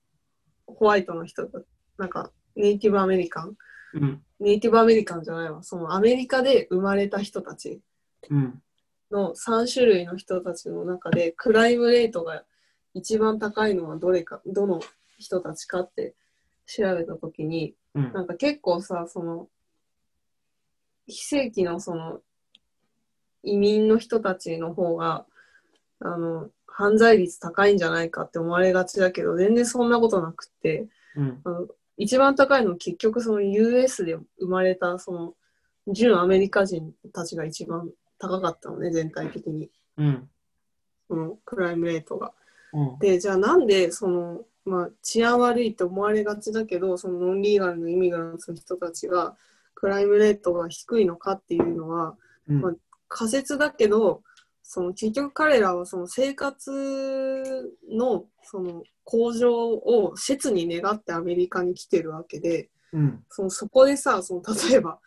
Speaker 2: ホワイトの人と、なんか、ネイティブアメリカン
Speaker 1: うん。
Speaker 2: ネイティブアメリカンじゃないわ。そのアメリカで生まれた人たち
Speaker 1: うん。
Speaker 2: の3種類の人たちの中で、クライムレートが一番高いのはどれか、どの人たちかって調べたときに、
Speaker 1: うん。
Speaker 2: なんか結構さ、その、非正規のその、移民の人たちの方が、あの、犯罪率高いんじゃないかって思われがちだけど、全然そんなことなくって、
Speaker 1: うん。
Speaker 2: あの一番高いのは結局その US で生まれたその純アメリカ人たちが一番高かったのね、全体的に。
Speaker 1: うん。
Speaker 2: そのクライムレートが。
Speaker 1: うん。
Speaker 2: で、じゃあなんでその、まあ、治安悪いって思われがちだけど、そのノンリーガルのイミグラントの人たちがクライムレートが低いのかっていうのは
Speaker 1: うん
Speaker 2: まあ仮説だけど、その結局彼らはその生活のその向上を切に願ってアメリカに来てるわけで、
Speaker 1: うん。
Speaker 2: そのそこでさ、その例えば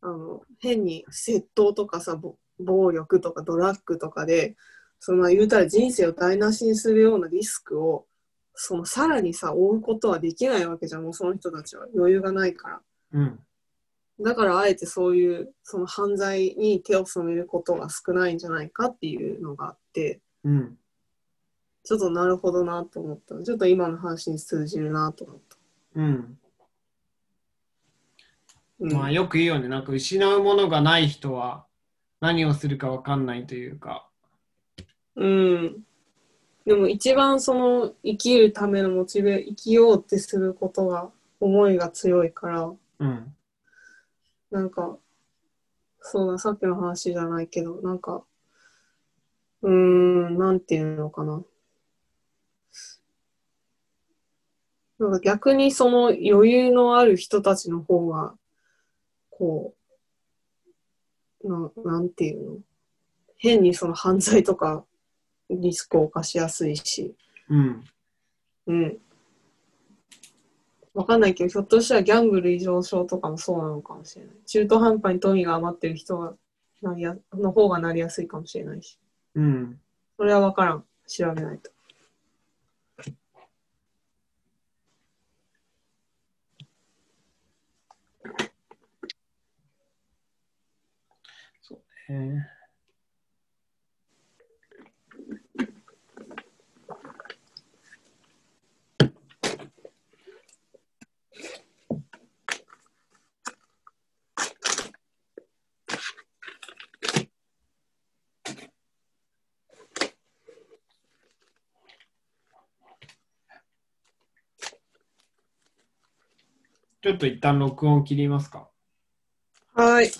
Speaker 2: あの変に窃盗とかさ、ぼ暴力とかドラッグとかで、そのまあ言うたら人生を台無しにするようなリスクをそのさらにさ、負うことはできないわけじゃん、もうその人たちは余裕がないから。
Speaker 1: うん。
Speaker 2: だからあえてそういうその犯罪に手を染めることが少ないんじゃないかっていうのがあって、
Speaker 1: うん。
Speaker 2: ちょっとなるほどなと思った。ちょっと今の話に通じるなと思った。
Speaker 1: うん。
Speaker 2: うん
Speaker 1: まあよく言うよね。なんか失うものがない人は何をするかわかんないというか。
Speaker 2: うん。でも一番その生きるためのモチベ、生きようってすることが思いが強いから、
Speaker 1: うん。
Speaker 2: なんか、そうだ、さっきの話じゃないけど、なんか、うーん、なんていうのかな。なんか逆にその余裕のある人たちの方が、こう、ななんていうの？変にその犯罪とかリスクを犯しやすいし、
Speaker 1: うん。
Speaker 2: うん。わかんないけど、ひょっとしたらギャンブル異常症とかもそうなのかもしれない。中途半端に富が余ってる人がなりやの方がなりやすいかもしれないし。
Speaker 1: うん。
Speaker 2: それはわからん。調べないと。
Speaker 1: えーちょっと一旦録音切りますか。
Speaker 2: はい。